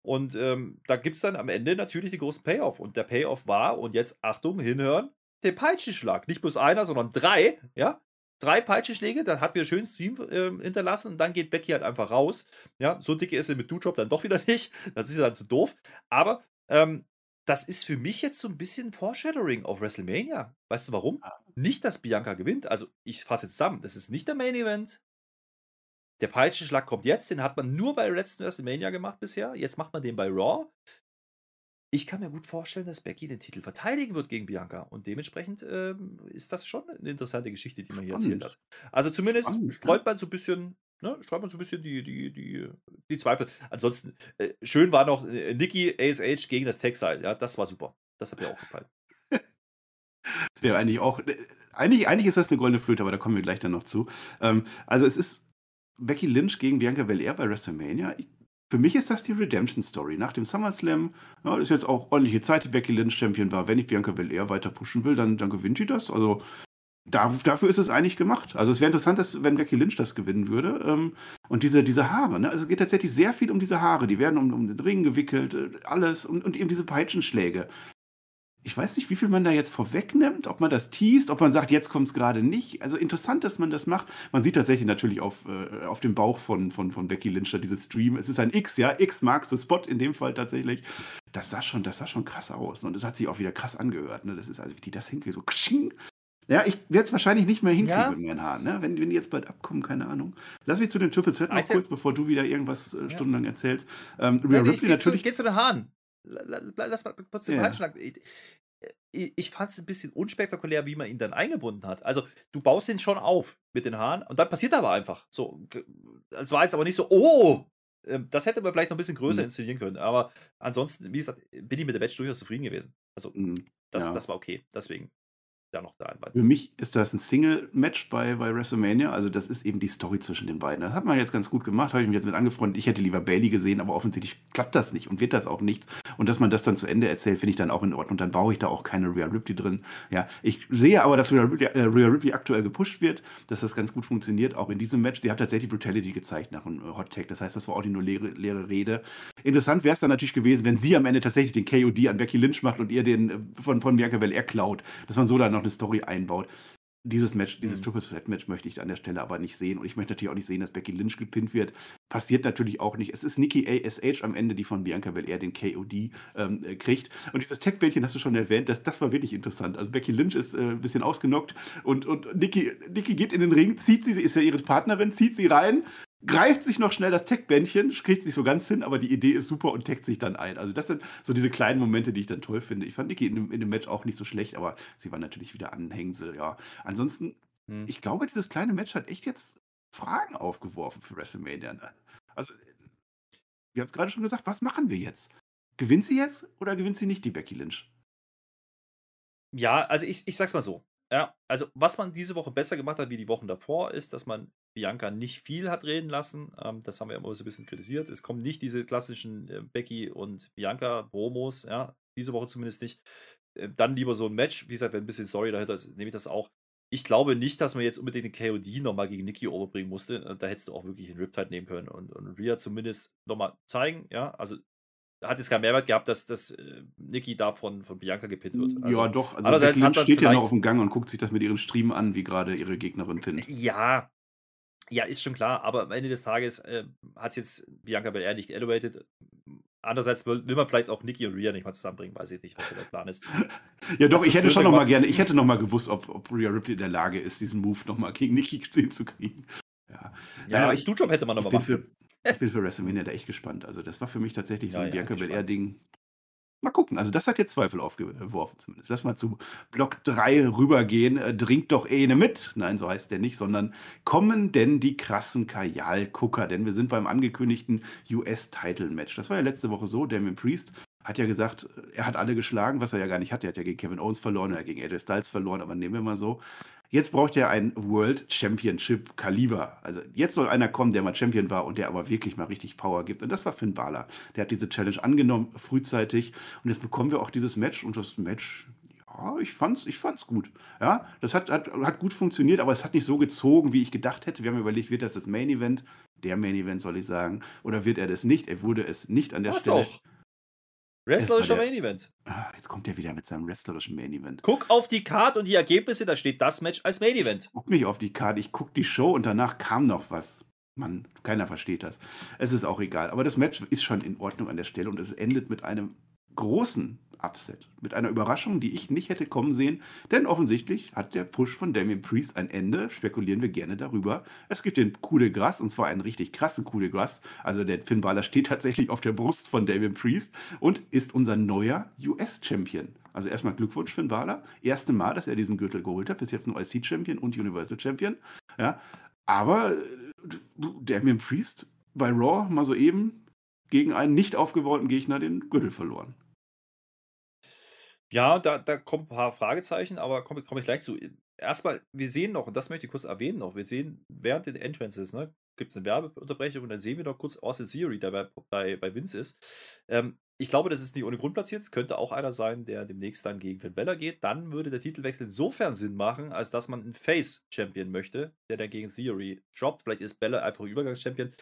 Und ähm, da gibt es dann am Ende natürlich den großen Payoff. Und der Payoff war, und jetzt Achtung, hinhören, der Peitschenschlag. Nicht bloß einer, sondern drei, ja. Drei Peitschenschläge, dann hat wir schön Stream äh, hinterlassen und dann geht Becky halt einfach raus. Ja, so dicke ist sie mit Dujob dann doch wieder nicht. Das ist ja dann zu doof. Aber ähm, das ist für mich jetzt so ein bisschen Foreshadowing auf WrestleMania. Weißt du warum? Ah. Nicht, dass Bianca gewinnt. Also, ich fasse jetzt zusammen. Das ist nicht der Main Event. Der Peitschenschlag kommt jetzt. Den hat man nur bei letzten WrestleMania gemacht bisher. Jetzt macht man den bei Raw. Ich kann mir gut vorstellen, dass Becky den Titel verteidigen wird gegen Bianca. Und dementsprechend ähm, ist das schon eine interessante Geschichte, die man hier erzählt hat. Also zumindest Spannend, streut man so ein bisschen ne, schreibt man so ein bisschen die, die, die, die Zweifel. Ansonsten, äh, schön war noch äh, Nikki ASH gegen das Textile. Ja, das war super. Das hat mir auch gefallen. Wäre eigentlich auch, äh, eigentlich, eigentlich ist das eine goldene Flöte, aber da kommen wir gleich dann noch zu. Ähm, also es ist Becky Lynch gegen Bianca Belair bei WrestleMania. Ich, für mich ist das die Redemption Story. Nach dem SummerSlam ja, ist jetzt auch ordentliche Zeit, die Becky Lynch Champion war. Wenn ich Bianca Belair weiter pushen will, dann, dann gewinnt sie das. Also dafür ist es eigentlich gemacht. Also es wäre interessant, dass, wenn Becky Lynch das gewinnen würde. Ähm, und diese, diese Haare, ne? also es geht tatsächlich sehr viel um diese Haare. Die werden um, um den Ring gewickelt, äh, alles. Und, und eben diese Peitschenschläge. Ich weiß nicht, wie viel man da jetzt vorwegnimmt, ob man das teast, ob man sagt, jetzt kommt es gerade nicht. Also interessant, dass man das macht. Man sieht tatsächlich natürlich auf, äh, auf dem Bauch von, von, von Becky Lynch da dieses Stream. Es ist ein X, ja, X marks the spot in dem Fall tatsächlich. Das sah schon, das sah schon krass aus. Und es hat sich auch wieder krass angehört. Ne? Das ist also, wie die das hinkriegt, so ksching, ja, ich werde es wahrscheinlich nicht mehr hinkriegen ja. mit meinen Haaren, ne? wenn, wenn die jetzt bald abkommen, keine Ahnung. Lass mich zu den Triple Z noch kurz, bevor du wieder irgendwas äh, stundenlang erzählst. Ähm, Rhea Ripley natürlich. Zu, geh zu den Haaren. Lass mal kurz den ja. Handschlag. Ich, ich fand es ein bisschen unspektakulär, wie man ihn dann eingebunden hat. Also, du baust ihn schon auf mit den Haaren und dann passiert aber einfach. So, es war jetzt aber nicht so, oh, ähm, das hätte man vielleicht noch ein bisschen größer mhm. inszenieren können. Aber ansonsten, wie gesagt, bin ich mit der Match durchaus zufrieden gewesen. Also, mhm. das, ja. das war okay. Deswegen da noch da Für mich ist das ein Single-Match bei, bei WrestleMania. Also, das ist eben die Story zwischen den beiden. Das hat man jetzt ganz gut gemacht, habe ich mich jetzt mit angefreundet. Ich hätte lieber Bailey gesehen, aber offensichtlich klappt das nicht und wird das auch nichts. Und dass man das dann zu Ende erzählt, finde ich dann auch in Ordnung. Dann brauche ich da auch keine Rhea Ripley drin. Ja, ich sehe aber, dass Rhea Ripley, äh, Rhea Ripley aktuell gepusht wird, dass das ganz gut funktioniert, auch in diesem Match. Sie hat tatsächlich Brutality gezeigt nach einem äh, Hot Tag. Das heißt, das war auch nicht nur leere, leere Rede. Interessant wäre es dann natürlich gewesen, wenn sie am Ende tatsächlich den KOD an Becky Lynch macht und ihr den äh, von, von Bianca Belair klaut. Dass man so dann noch eine Story einbaut. Dieses Match, dieses mhm. Triple Threat Match möchte ich an der Stelle aber nicht sehen. Und ich möchte natürlich auch nicht sehen, dass Becky Lynch gepinnt wird. Passiert natürlich auch nicht. Es ist Nikki ASH am Ende, die von Bianca Belair den KOD ähm, äh, kriegt. Und dieses Tech-Bällchen hast du schon erwähnt, das, das war wirklich interessant. Also Becky Lynch ist äh, ein bisschen ausgenockt und, und Nikki, Nikki geht in den Ring, zieht sie ist ja ihre Partnerin, zieht sie rein, greift sich noch schnell das Tech-Bändchen, kriegt es nicht so ganz hin, aber die Idee ist super und taggt sich dann ein. Also das sind so diese kleinen Momente, die ich dann toll finde. Ich fand Niki in, in, dem Match auch nicht so schlecht, aber sie war natürlich wieder Anhängsel, ja. Ansonsten, hm. ich glaube, dieses kleine Match hat echt jetzt Fragen aufgeworfen für WrestleMania. Ne? Also, wir haben es gerade schon gesagt, was machen wir jetzt? Gewinnt sie jetzt oder gewinnt sie nicht die Becky Lynch? Ja, also ich, ich sag's mal so. Ja, also was man diese Woche besser gemacht hat wie die Wochen davor, ist, dass man Bianca nicht viel hat reden lassen. Ähm, das haben wir immer so ein bisschen kritisiert. Es kommen nicht diese klassischen äh, Becky und Bianca-Promos, ja, diese Woche zumindest nicht. Äh, dann lieber so ein Match. Wie gesagt, wenn ein bisschen Story dahinter ist, nehme ich das auch. Ich glaube nicht, dass man jetzt unbedingt den KOD nochmal gegen Nikki overbringen musste. Äh, da hättest du auch wirklich einen Riptide nehmen können und, und Rhea zumindest nochmal zeigen. Ja, also hat jetzt keinen Mehrwert gehabt, dass, dass äh, Niki da von, von Bianca gepinnt wird. Also, ja, doch. Also andererseits hat steht ja noch auf dem Gang und guckt sich das mit ihren Stream an, wie gerade ihre Gegnerin pinnt. Ja, ja, ist schon klar, aber am Ende des Tages äh, hat es jetzt Bianca Belair nicht elevated. Andererseits will, will, man vielleicht auch Nikki und Rhea nicht mal zusammenbringen, weiß ich nicht, was der Plan ist. ja, doch, ich hätte schon noch mal gerne, ich hätte noch mal gewusst, ob, ob Rhea Ripley in der Lage ist, diesen Move noch mal gegen Nikki zu kriegen. Ja, ja, ja ich, Dujob hätte man noch mal machen für, ich bin für WrestleMania da echt gespannt. Also, das war für mich tatsächlich so ein ja, Bianca Belair-Ding. Mal gucken. Also, das hat jetzt Zweifel aufgeworfen zumindest. Lass mal zu Block 3 rübergehen. Äh, Dringt doch eine mit. Nein, so heißt der nicht, sondern kommen denn die krassen Kajal-Gucker? Denn wir sind beim angekündigten US-Title-Match. Das war ja letzte Woche so. Damien Priest hat ja gesagt, er hat alle geschlagen, was er ja gar nicht hat. Er hat ja gegen Kevin Owens verloren, er hat gegen AJ Styles verloren, aber nehmen wir mal so. Jetzt braucht er ein World Championship Kaliber. Also jetzt soll einer kommen, der mal Champion war und der aber wirklich mal richtig Power gibt. Und das war Finn Balor. Der hat diese Challenge angenommen, frühzeitig. Und jetzt bekommen wir auch dieses Match. Und das Match, ja, ich fand's, ich fand's gut. Ja, das hat, hat, hat gut funktioniert, aber es hat nicht so gezogen, wie ich gedacht hätte. Wir haben überlegt, wird das das Main Event? Der Main Event, soll ich sagen. Oder wird er das nicht? Er wurde es nicht an der Was Stelle. Doch. Wrestlerischer Main Event. Ah, jetzt kommt er wieder mit seinem wrestlerischen Main Event. Guck auf die Card und die Ergebnisse, da steht das Match als Main Event. Ich guck nicht auf die Card, ich guck die Show und danach kam noch was. Mann, keiner versteht das. Es ist auch egal. Aber das Match ist schon in Ordnung an der Stelle und es endet mit einem großen Upset. Mit einer Überraschung, die ich nicht hätte kommen sehen, denn offensichtlich hat der Push von Damien Priest ein Ende. Spekulieren wir gerne darüber. Es gibt den Coup de Grace und zwar einen richtig krassen Coup de Grace. Also der Finn Balor steht tatsächlich auf der Brust von Damien Priest und ist unser neuer US-Champion. Also erstmal Glückwunsch Finn Balor. Erste Mal, dass er diesen Gürtel geholt hat. Bis jetzt nur IC-Champion und Universal Champion. Ja. Aber äh, Damien Priest bei Raw mal so eben gegen einen nicht aufgebauten Gegner den Gürtel verloren. Ja, da, da kommen ein paar Fragezeichen, aber komme komm ich gleich zu. Erstmal, wir sehen noch, und das möchte ich kurz erwähnen noch, wir sehen während den Entrances, ne, gibt es eine Werbeunterbrechung und dann sehen wir noch kurz Austin Theory, der bei, bei, bei Vince ist. Ähm, ich glaube, das ist nicht ohne Grund platziert. Es könnte auch einer sein, der demnächst dann gegen Finn Bella geht. Dann würde der Titelwechsel insofern Sinn machen, als dass man einen Face-Champion möchte, der dann gegen Theory droppt. Vielleicht ist Bella einfach Übergangs-Champion.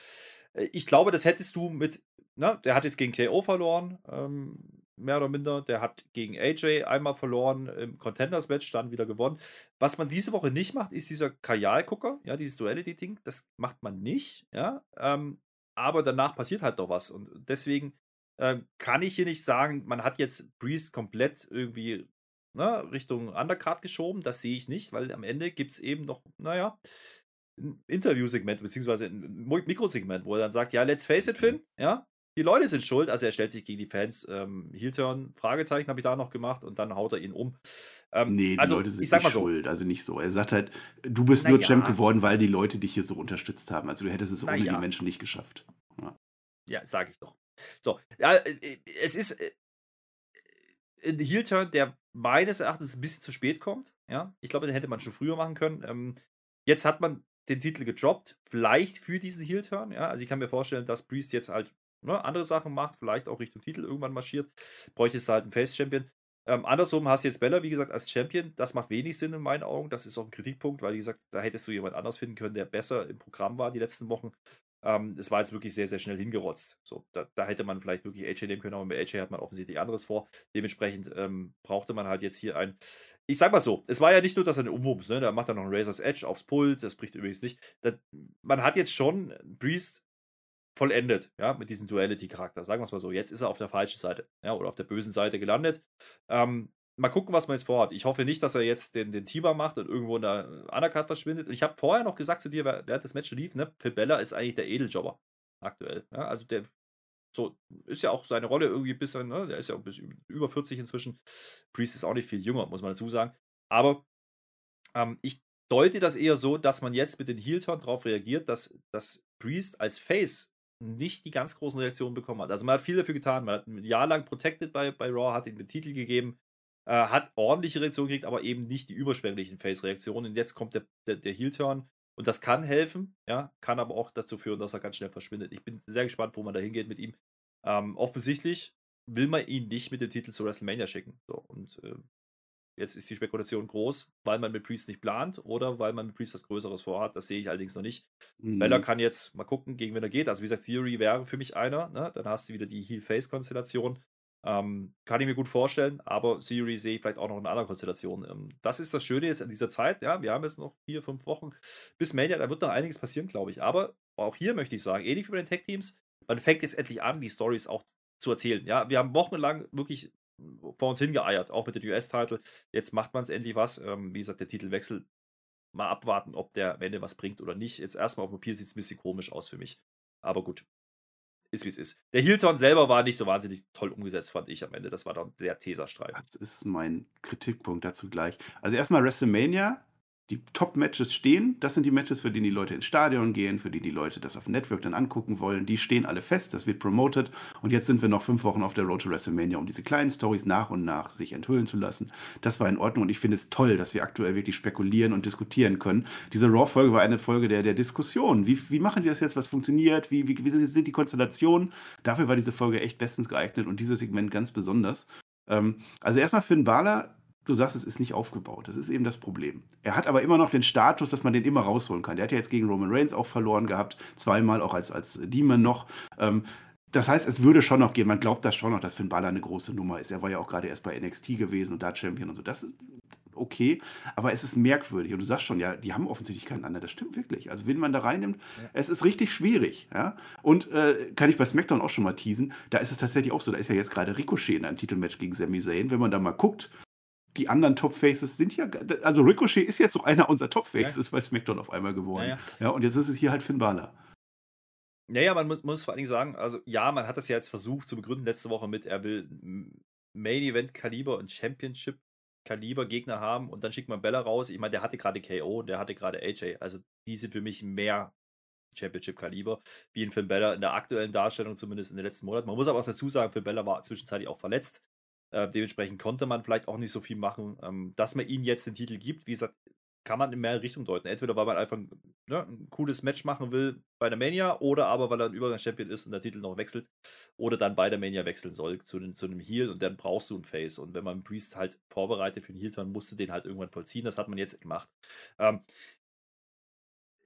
Äh, ich glaube, das hättest du mit, ne, der hat jetzt gegen KO verloren. Ähm, mehr oder minder. Der hat gegen AJ einmal verloren im Contenders-Match, dann wieder gewonnen. Was man diese Woche nicht macht, ist dieser Kajal-Gucker, ja, dieses Duality-Ding. Das macht man nicht, ja. Ähm, aber danach passiert halt doch was. Und deswegen äh, kann ich hier nicht sagen, man hat jetzt Priest komplett irgendwie ne, Richtung Undercard geschoben. Das sehe ich nicht, weil am Ende gibt es eben noch, naja, ein Interviewsegment, beziehungsweise ein Mikrosegment, wo er dann sagt, ja, let's face it, Finn, ja, die Leute sind schuld, also er stellt sich gegen die Fans. Ähm, Heel-Turn, Fragezeichen habe ich da noch gemacht und dann haut er ihn um. Ähm, nee, die also, Leute sind ich sag mal so. schuld, also nicht so. Er sagt halt, du bist Na nur ja. Champ geworden, weil die Leute dich hier so unterstützt haben. Also du hättest es Na ohne ja. die Menschen nicht geschafft. Ja, ja sage ich doch. So, ja, äh, äh, es ist äh, ein Heel-Turn, der meines Erachtens ein bisschen zu spät kommt. Ja, ich glaube, den hätte man schon früher machen können. Ähm, jetzt hat man den Titel gedroppt, vielleicht für diesen Heel-Turn. Ja, also ich kann mir vorstellen, dass Priest jetzt halt ne, andere Sachen macht, vielleicht auch Richtung Titel irgendwann marschiert, bräuchte es halt einen Face-Champion. Ähm, andersrum hast du jetzt Bella, wie gesagt, als Champion. Das macht wenig Sinn in meinen Augen. Das ist auch ein Kritikpunkt, weil, wie gesagt, da hättest du jemand anders finden können, der besser im Programm war die letzten Wochen. Ähm, es war jetzt wirklich sehr, sehr schnell hingerotzt. So, da, da, hätte man vielleicht wirklich AJ nehmen können, aber mit AJ hat man offensichtlich anderes vor. Dementsprechend ähm, brauchte man halt jetzt hier ein. Ich sag mal so, es war ja nicht nur, dass er eine Umwumms, ne? Da macht er noch ein Razor's Edge aufs Pult, das bricht übrigens nicht. Das, man hat jetzt schon Priest vollendet, ja, mit diesem Duality-Charakter. Sagen wir es mal so. Jetzt ist er auf der falschen Seite, ja, oder auf der bösen Seite gelandet. Ähm, mal gucken, was man jetzt vorhat. Ich hoffe nicht, dass er jetzt den, den Tiber macht und irgendwo in der Undercard verschwindet. Und ich habe vorher noch gesagt zu dir, während das Match lief, ne, Phil Bella ist eigentlich der Edeljobber aktuell. Ja, also der so ist ja auch seine Rolle irgendwie ein bisschen, ne, der ist ja bis über 40 inzwischen. Priest ist auch nicht viel jünger, muss man dazu sagen. Aber ähm, ich deute das eher so, dass man jetzt mit den Heel-Turn darauf reagiert, dass, dass Priest als Face nicht die ganz großen Reaktionen bekommen hat. Also man hat viel dafür getan. Man hat ein Jahr lang Protected bei, bei Raw, hat ihm den Titel gegeben, äh, hat ordentliche Reaktionen gekriegt, aber eben nicht die überschwänglichen Face-Reaktionen. Und jetzt kommt der, der, der Heel-Turn und das kann helfen, ja, kann aber auch dazu führen, dass er ganz schnell verschwindet. Ich bin sehr gespannt, wo man da hingeht mit ihm. Ähm, offensichtlich will man ihn nicht mit dem Titel zu WrestleMania schicken. So, und äh, Jetzt ist die Spekulation groß, weil man mit Priest nicht plant oder weil man mit Priest was Größeres vorhat. Das sehe ich allerdings noch nicht. Mhm. Bella kann jetzt mal gucken, gegen wen er geht. Also, wie gesagt, Theory wäre für mich einer. Ne? Dann hast du wieder die Heel-Face-Konstellation. Ähm, kann ich mir gut vorstellen, aber Theory sehe ich vielleicht auch noch in anderen Konstellation. Ähm, das ist das Schöne jetzt in dieser Zeit. Ja, wir haben jetzt noch vier, fünf Wochen bis Mania. Da wird noch einiges passieren, glaube ich. Aber auch hier möchte ich sagen, ähnlich wie bei den Tech-Teams, man fängt jetzt endlich an, die Stories auch zu erzählen. Ja, wir haben wochenlang wirklich vor uns hingeeiert, auch mit dem US-Title. Jetzt macht man es endlich was. Ähm, wie gesagt, der Titelwechsel. Mal abwarten, ob der am Ende was bringt oder nicht. Jetzt erstmal auf dem Papier sieht es ein bisschen komisch aus für mich. Aber gut. ist wie es ist. Der Heel-Turn selber war nicht so wahnsinnig toll umgesetzt, fand ich am Ende. Das war dann sehr Teserstreit. Das ist mein Kritikpunkt dazu gleich. Also erstmal WrestleMania die Top-Matches stehen. Das sind die Matches, für die die Leute ins Stadion gehen, für die die Leute das auf Network dann angucken wollen. Die stehen alle fest, das wird promoted. Und jetzt sind wir noch fünf Wochen auf der Road to WrestleMania, um diese kleinen Stories nach und nach sich enthüllen zu lassen. Das war in Ordnung und ich finde es toll, dass wir aktuell wirklich spekulieren und diskutieren können. Diese Raw-Folge war eine Folge der, der Diskussion. Wie, wie machen die das jetzt? Was funktioniert? Wie, wie, wie sind die Konstellationen? Dafür war diese Folge echt bestens geeignet und dieses Segment ganz besonders. Ähm, also erstmal Finn Balor du sagst, es ist nicht aufgebaut. Das ist eben das Problem. Er hat aber immer noch den Status, dass man den immer rausholen kann. Der hat ja jetzt gegen Roman Reigns auch verloren gehabt, zweimal auch als, als Demon noch. Ähm, das heißt, es würde schon noch gehen. Man glaubt das schon noch, dass Finn Balor eine große Nummer ist. Er war ja auch gerade erst bei NXT gewesen und da Champion und so. Das ist okay, aber es ist merkwürdig. Und du sagst schon, ja, die haben offensichtlich keinen anderen. Das stimmt wirklich. Also, wenn man da reinnimmt, ja. es ist richtig schwierig. Ja? Und äh, kann ich bei SmackDown auch schon mal teasen, da ist es tatsächlich auch so, da ist ja jetzt gerade Ricochet in einem Titelmatch gegen Sami Zayn. Wenn man da mal guckt, die anderen Top Faces sind ja, also Ricochet ist jetzt so einer unserer Top Faces ja. bei SmackDown auf einmal geworden. Ja, ja. ja, und jetzt ist es hier halt Finn Balor. Naja, man muss, muss vor allen Dingen sagen, also ja, man hat das ja jetzt versucht zu begründen letzte Woche mit, er will Main Event Kaliber und Championship Kaliber Gegner haben und dann schickt man Bella raus. Ich meine, der hatte gerade KO, der hatte gerade AJ. Also die sind für mich mehr Championship Kaliber, wie in Finn Bella in der aktuellen Darstellung, zumindest in den letzten Monaten. Man muss aber auch dazu sagen, Finn Bella war zwischenzeitlich auch verletzt. Äh, dementsprechend konnte man vielleicht auch nicht so viel machen. Ähm, dass man ihnen jetzt den Titel gibt, wie gesagt, kann man in mehrere Richtungen deuten. Entweder weil man einfach ne, ein cooles Match machen will bei der Mania oder aber weil er ein Übergangschampion ist und der Titel noch wechselt oder dann bei der Mania wechseln soll zu, den, zu einem Heal und dann brauchst du einen Face. Und wenn man einen Priest halt vorbereitet für einen Heel-Turn, musst du den halt irgendwann vollziehen. Das hat man jetzt gemacht. Ähm,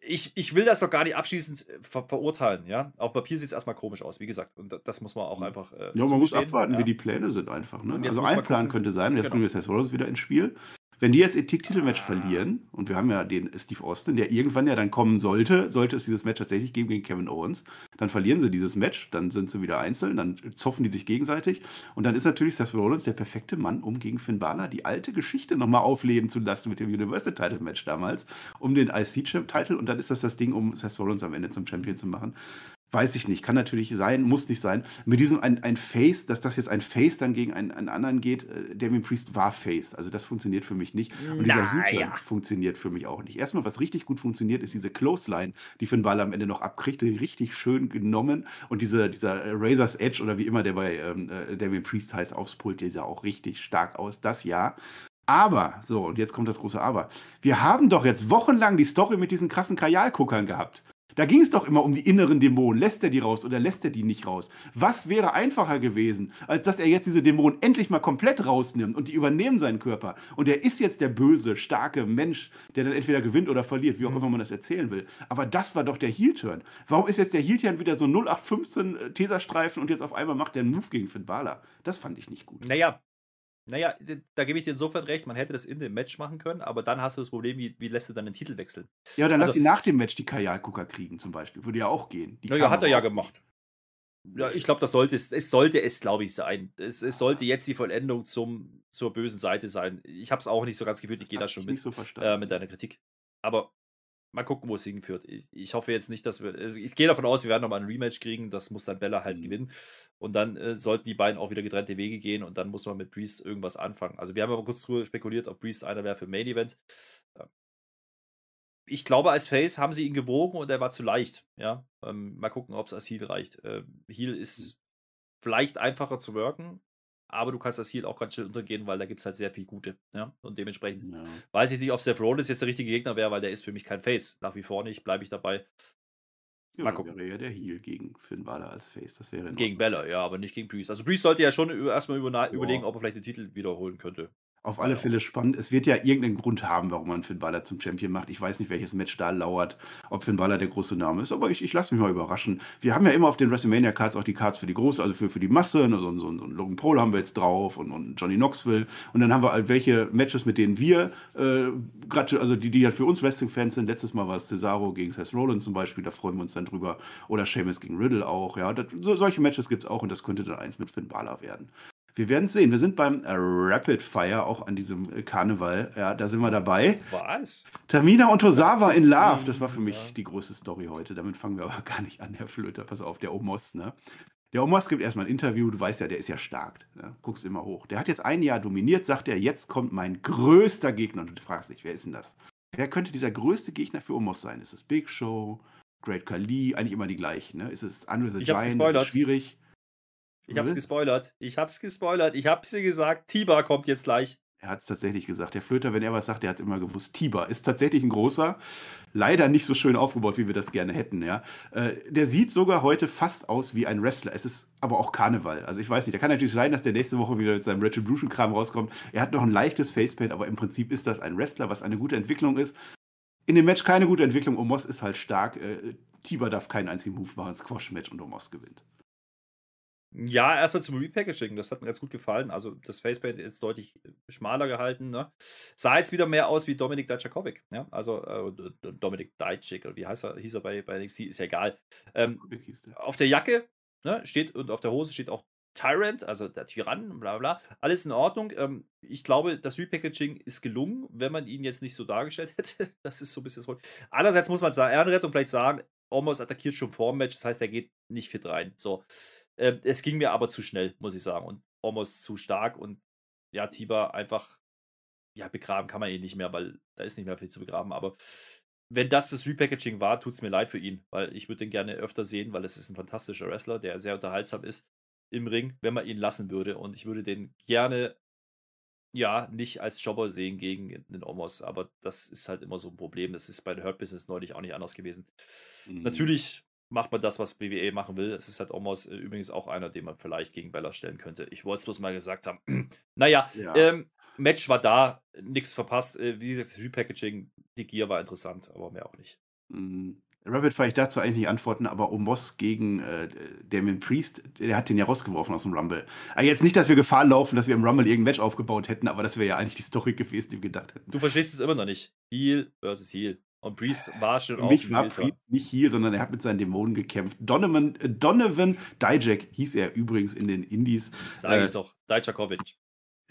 ich, ich will das doch gar nicht abschließend äh, ver verurteilen, ja. Auf Papier sieht es erstmal komisch aus, wie gesagt. Und das muss man auch einfach. Äh, ja, man muss abwarten, ja. wie die Pläne sind einfach. Ne? Also ein Plan könnte sein, jetzt genau. bringen wir Seth Rollins wieder ins Spiel. Wenn die jetzt ihr Titelmatch verlieren, und wir haben ja den Steve Austin, der irgendwann ja dann kommen sollte, sollte es dieses Match tatsächlich geben gegen Kevin Owens, dann verlieren sie dieses Match, dann sind sie wieder einzeln, dann zoffen die sich gegenseitig. Und dann ist natürlich Seth Rollins der perfekte Mann, um gegen Finn Balor die alte Geschichte nochmal aufleben zu lassen mit dem Universal Title Match damals, um den IC-Title. Und dann ist das das Ding, um Seth Rollins am Ende zum Champion zu machen. Weiß ich nicht, kann natürlich sein, muss nicht sein. Mit diesem ein, ein Face, dass das jetzt ein Face dann gegen einen, einen anderen geht, äh, Damien Priest war Face. Also das funktioniert für mich nicht. Und dieser Heel ja. funktioniert für mich auch nicht. Erstmal, was richtig gut funktioniert, ist diese Clothesline, die Finn Balor am Ende noch abkriegt, richtig schön genommen. Und diese, dieser Razor's Edge oder wie immer der bei ähm, äh, Damien Priest heißt, aufs Pult, der sah auch richtig stark aus. Das ja. Aber, so, und jetzt kommt das große Aber. Wir haben doch jetzt wochenlang die Story mit diesen krassen Kajalguckern gehabt. Da ging es doch immer um die inneren Dämonen. Lässt er die raus oder lässt er die nicht raus? Was wäre einfacher gewesen, als dass er jetzt diese Dämonen endlich mal komplett rausnimmt und die übernehmen seinen Körper? Und er ist jetzt der böse, starke Mensch, der dann entweder gewinnt oder verliert, wie auch mhm. immer man das erzählen will. Aber das war doch der Heel-Turn. Warum ist jetzt der Heel-Turn wieder so 0815 äh, Teserstreifen und jetzt auf einmal macht der einen Move gegen Finn Balor? Das fand ich nicht gut. Naja, naja, da gebe ich dir insofern recht, man hätte das in dem Match machen können, aber dann hast du das Problem, wie, wie lässt du dann den Titel wechseln? Ja, dann also, lass sie nach dem Match die Kajalgucker kriegen, zum Beispiel. Würde ja auch gehen. Die naja, hat er ja gemacht. Ja, ich glaube, das sollte es, es sollte es, glaube ich, sein. Es, es sollte jetzt die Vollendung zum, zur bösen Seite sein. Ich habe es auch nicht so ganz gefühlt, ich gehe da schon mit, so äh, mit deiner Kritik. Aber mal gucken, wo es hinführt. Ich, ich hoffe jetzt nicht, dass wir. Äh, ich gehe davon aus, wir werden nochmal ein Rematch kriegen. Das muss dann Bella halt mhm. gewinnen. Und dann äh, sollten die beiden auch wieder getrennte Wege gehen und dann muss man mit Priest irgendwas anfangen. Also, wir haben aber kurz drüber spekuliert, ob Priest einer wäre für Main Event. Ich glaube, als Face haben sie ihn gewogen und er war zu leicht. Ja, ähm, mal gucken, ob es als Heal reicht. Ähm, Heal ist mhm. vielleicht einfacher zu worken, aber du kannst das Heal auch ganz schnell untergehen, weil da gibt es halt sehr viel Gute. Ja? Und dementsprechend ja. weiß ich nicht, ob Seth Rollins jetzt der richtige Gegner wäre, weil der ist für mich kein Face. Nach wie vor nicht, bleibe ich dabei. Ja, Mal gucken. wäre ja der Heal gegen Finn Balor als Face. Das wäre gegen Bella, ja, aber nicht gegen Priest. Also Priest sollte ja schon erstmal über, überlegen, ob er vielleicht den Titel wiederholen könnte. Auf alle Fälle spannend. Es wird ja irgendeinen Grund haben, warum man Finn Balor zum Champion macht. Ich weiß nicht, welches Match da lauert, ob Finn Balor der große Name ist, aber ich, ich lasse mich mal überraschen. Wir haben ja immer auf den WrestleMania-Cards auch die Cards für die Große, also für, für die Masse. Ne, so, so, so Logan Paul haben wir jetzt drauf und, und Johnny Knoxville. Und dann haben wir halt welche Matches, mit denen wir, äh, gerade, also die, die ja für uns Wrestling-Fans sind. Letztes Mal war es Cesaro gegen Seth Rollins zum Beispiel, da freuen wir uns dann drüber. Oder Sheamus gegen Riddle auch. Ja, das, so, solche Matches gibt es auch und das könnte dann eins mit Finn Balor werden. Wir werden es sehen. Wir sind beim Rapid Fire, auch an diesem äh, Karneval. Ja, da sind wir dabei. Was? Tamina und Tosawa in Love. Das war für mich ja. die große Story heute. Damit fangen wir aber gar nicht an, Herr Flöter. Pass auf, der Omos, ne? Der Omos gibt erstmal ein Interview. Du weißt ja, der ist ja stark. Ne? Guckst immer hoch. Der hat jetzt ein Jahr dominiert, sagt er, jetzt kommt mein größter Gegner. Und du fragst dich, wer ist denn das? Wer könnte dieser größte Gegner für Omos sein? Ist es Big Show? Great Khali? Eigentlich immer die gleichen, ne? Ist es Andre the ich Giant? Ist es schwierig? Ich hab's gespoilert. Ich hab's gespoilert. Ich hab's dir gesagt. Tiba kommt jetzt gleich. Er hat es tatsächlich gesagt. Der Flöter, wenn er was sagt, der hat immer gewusst. Tiba ist tatsächlich ein großer. Leider nicht so schön aufgebaut, wie wir das gerne hätten. Ja. Äh, der sieht sogar heute fast aus wie ein Wrestler. Es ist aber auch Karneval. Also ich weiß nicht, da kann natürlich sein, dass der nächste Woche wieder mit seinem Retribution-Kram rauskommt. Er hat noch ein leichtes Facepaint, aber im Prinzip ist das ein Wrestler, was eine gute Entwicklung ist. In dem Match keine gute Entwicklung. Omos ist halt stark. Äh, Tiba darf keinen einzigen Move machen. Squash-Match und Omos gewinnt. Ja, erstmal zum Repackaging, das hat mir ganz gut gefallen. Also das Facepaint ist deutlich äh, schmaler gehalten. Ne? Sah jetzt wieder mehr aus wie Dominik Dijakovic. Ja? Also äh, Dominik oder wie heißt er, hieß er bei, bei NXT, ist ja egal. Ähm, auf der Jacke ne, steht und auf der Hose steht auch Tyrant, also der Tyrann, bla bla. Alles in Ordnung. Ähm, ich glaube, das Repackaging ist gelungen, wenn man ihn jetzt nicht so dargestellt hätte. Das ist so ein bisschen das Problem. Andererseits muss man sagen, Ehrenrettung vielleicht sagen, Almost attackiert schon vor dem Match, das heißt, er geht nicht fit rein. So. Äh, es ging mir aber zu schnell, muss ich sagen. Und Almost zu stark. Und ja, Tiber einfach, ja, begraben kann man ihn nicht mehr, weil da ist nicht mehr viel zu begraben. Aber wenn das das Repackaging war, tut es mir leid für ihn, weil ich würde ihn gerne öfter sehen, weil es ist ein fantastischer Wrestler, der sehr unterhaltsam ist im Ring, wenn man ihn lassen würde. Und ich würde den gerne, ja, nicht als Jobber sehen gegen den Omos, aber das ist halt immer so ein Problem. Das ist bei der Hurt Business neulich auch nicht anders gewesen. Mhm. Natürlich macht man das, was WWE machen will. Es ist halt Omos äh, übrigens auch einer, den man vielleicht gegen Bella stellen könnte. Ich wollte es bloß mal gesagt haben. naja, ja. ähm, Match war da, nichts verpasst. Äh, wie gesagt, das Repackaging, die Gear war interessant, aber mehr auch nicht. Mhm. Rabbit ich dazu eigentlich nicht antworten, aber Omos gegen äh, Damien Priest, der hat den ja rausgeworfen aus dem Rumble. Also jetzt nicht, dass wir Gefahr laufen, dass wir im Rumble irgendein Match aufgebaut hätten, aber das wäre ja eigentlich die Story gewesen, die wir gedacht hätten. Du verstehst es immer noch nicht. Heal versus Heal. Und Priest war schon Für mich war Priest nicht hier, sondern er hat mit seinen Dämonen gekämpft. Donovan, äh, Donovan Dijak hieß er übrigens in den Indies. Sag äh, ich doch, Dijakovic.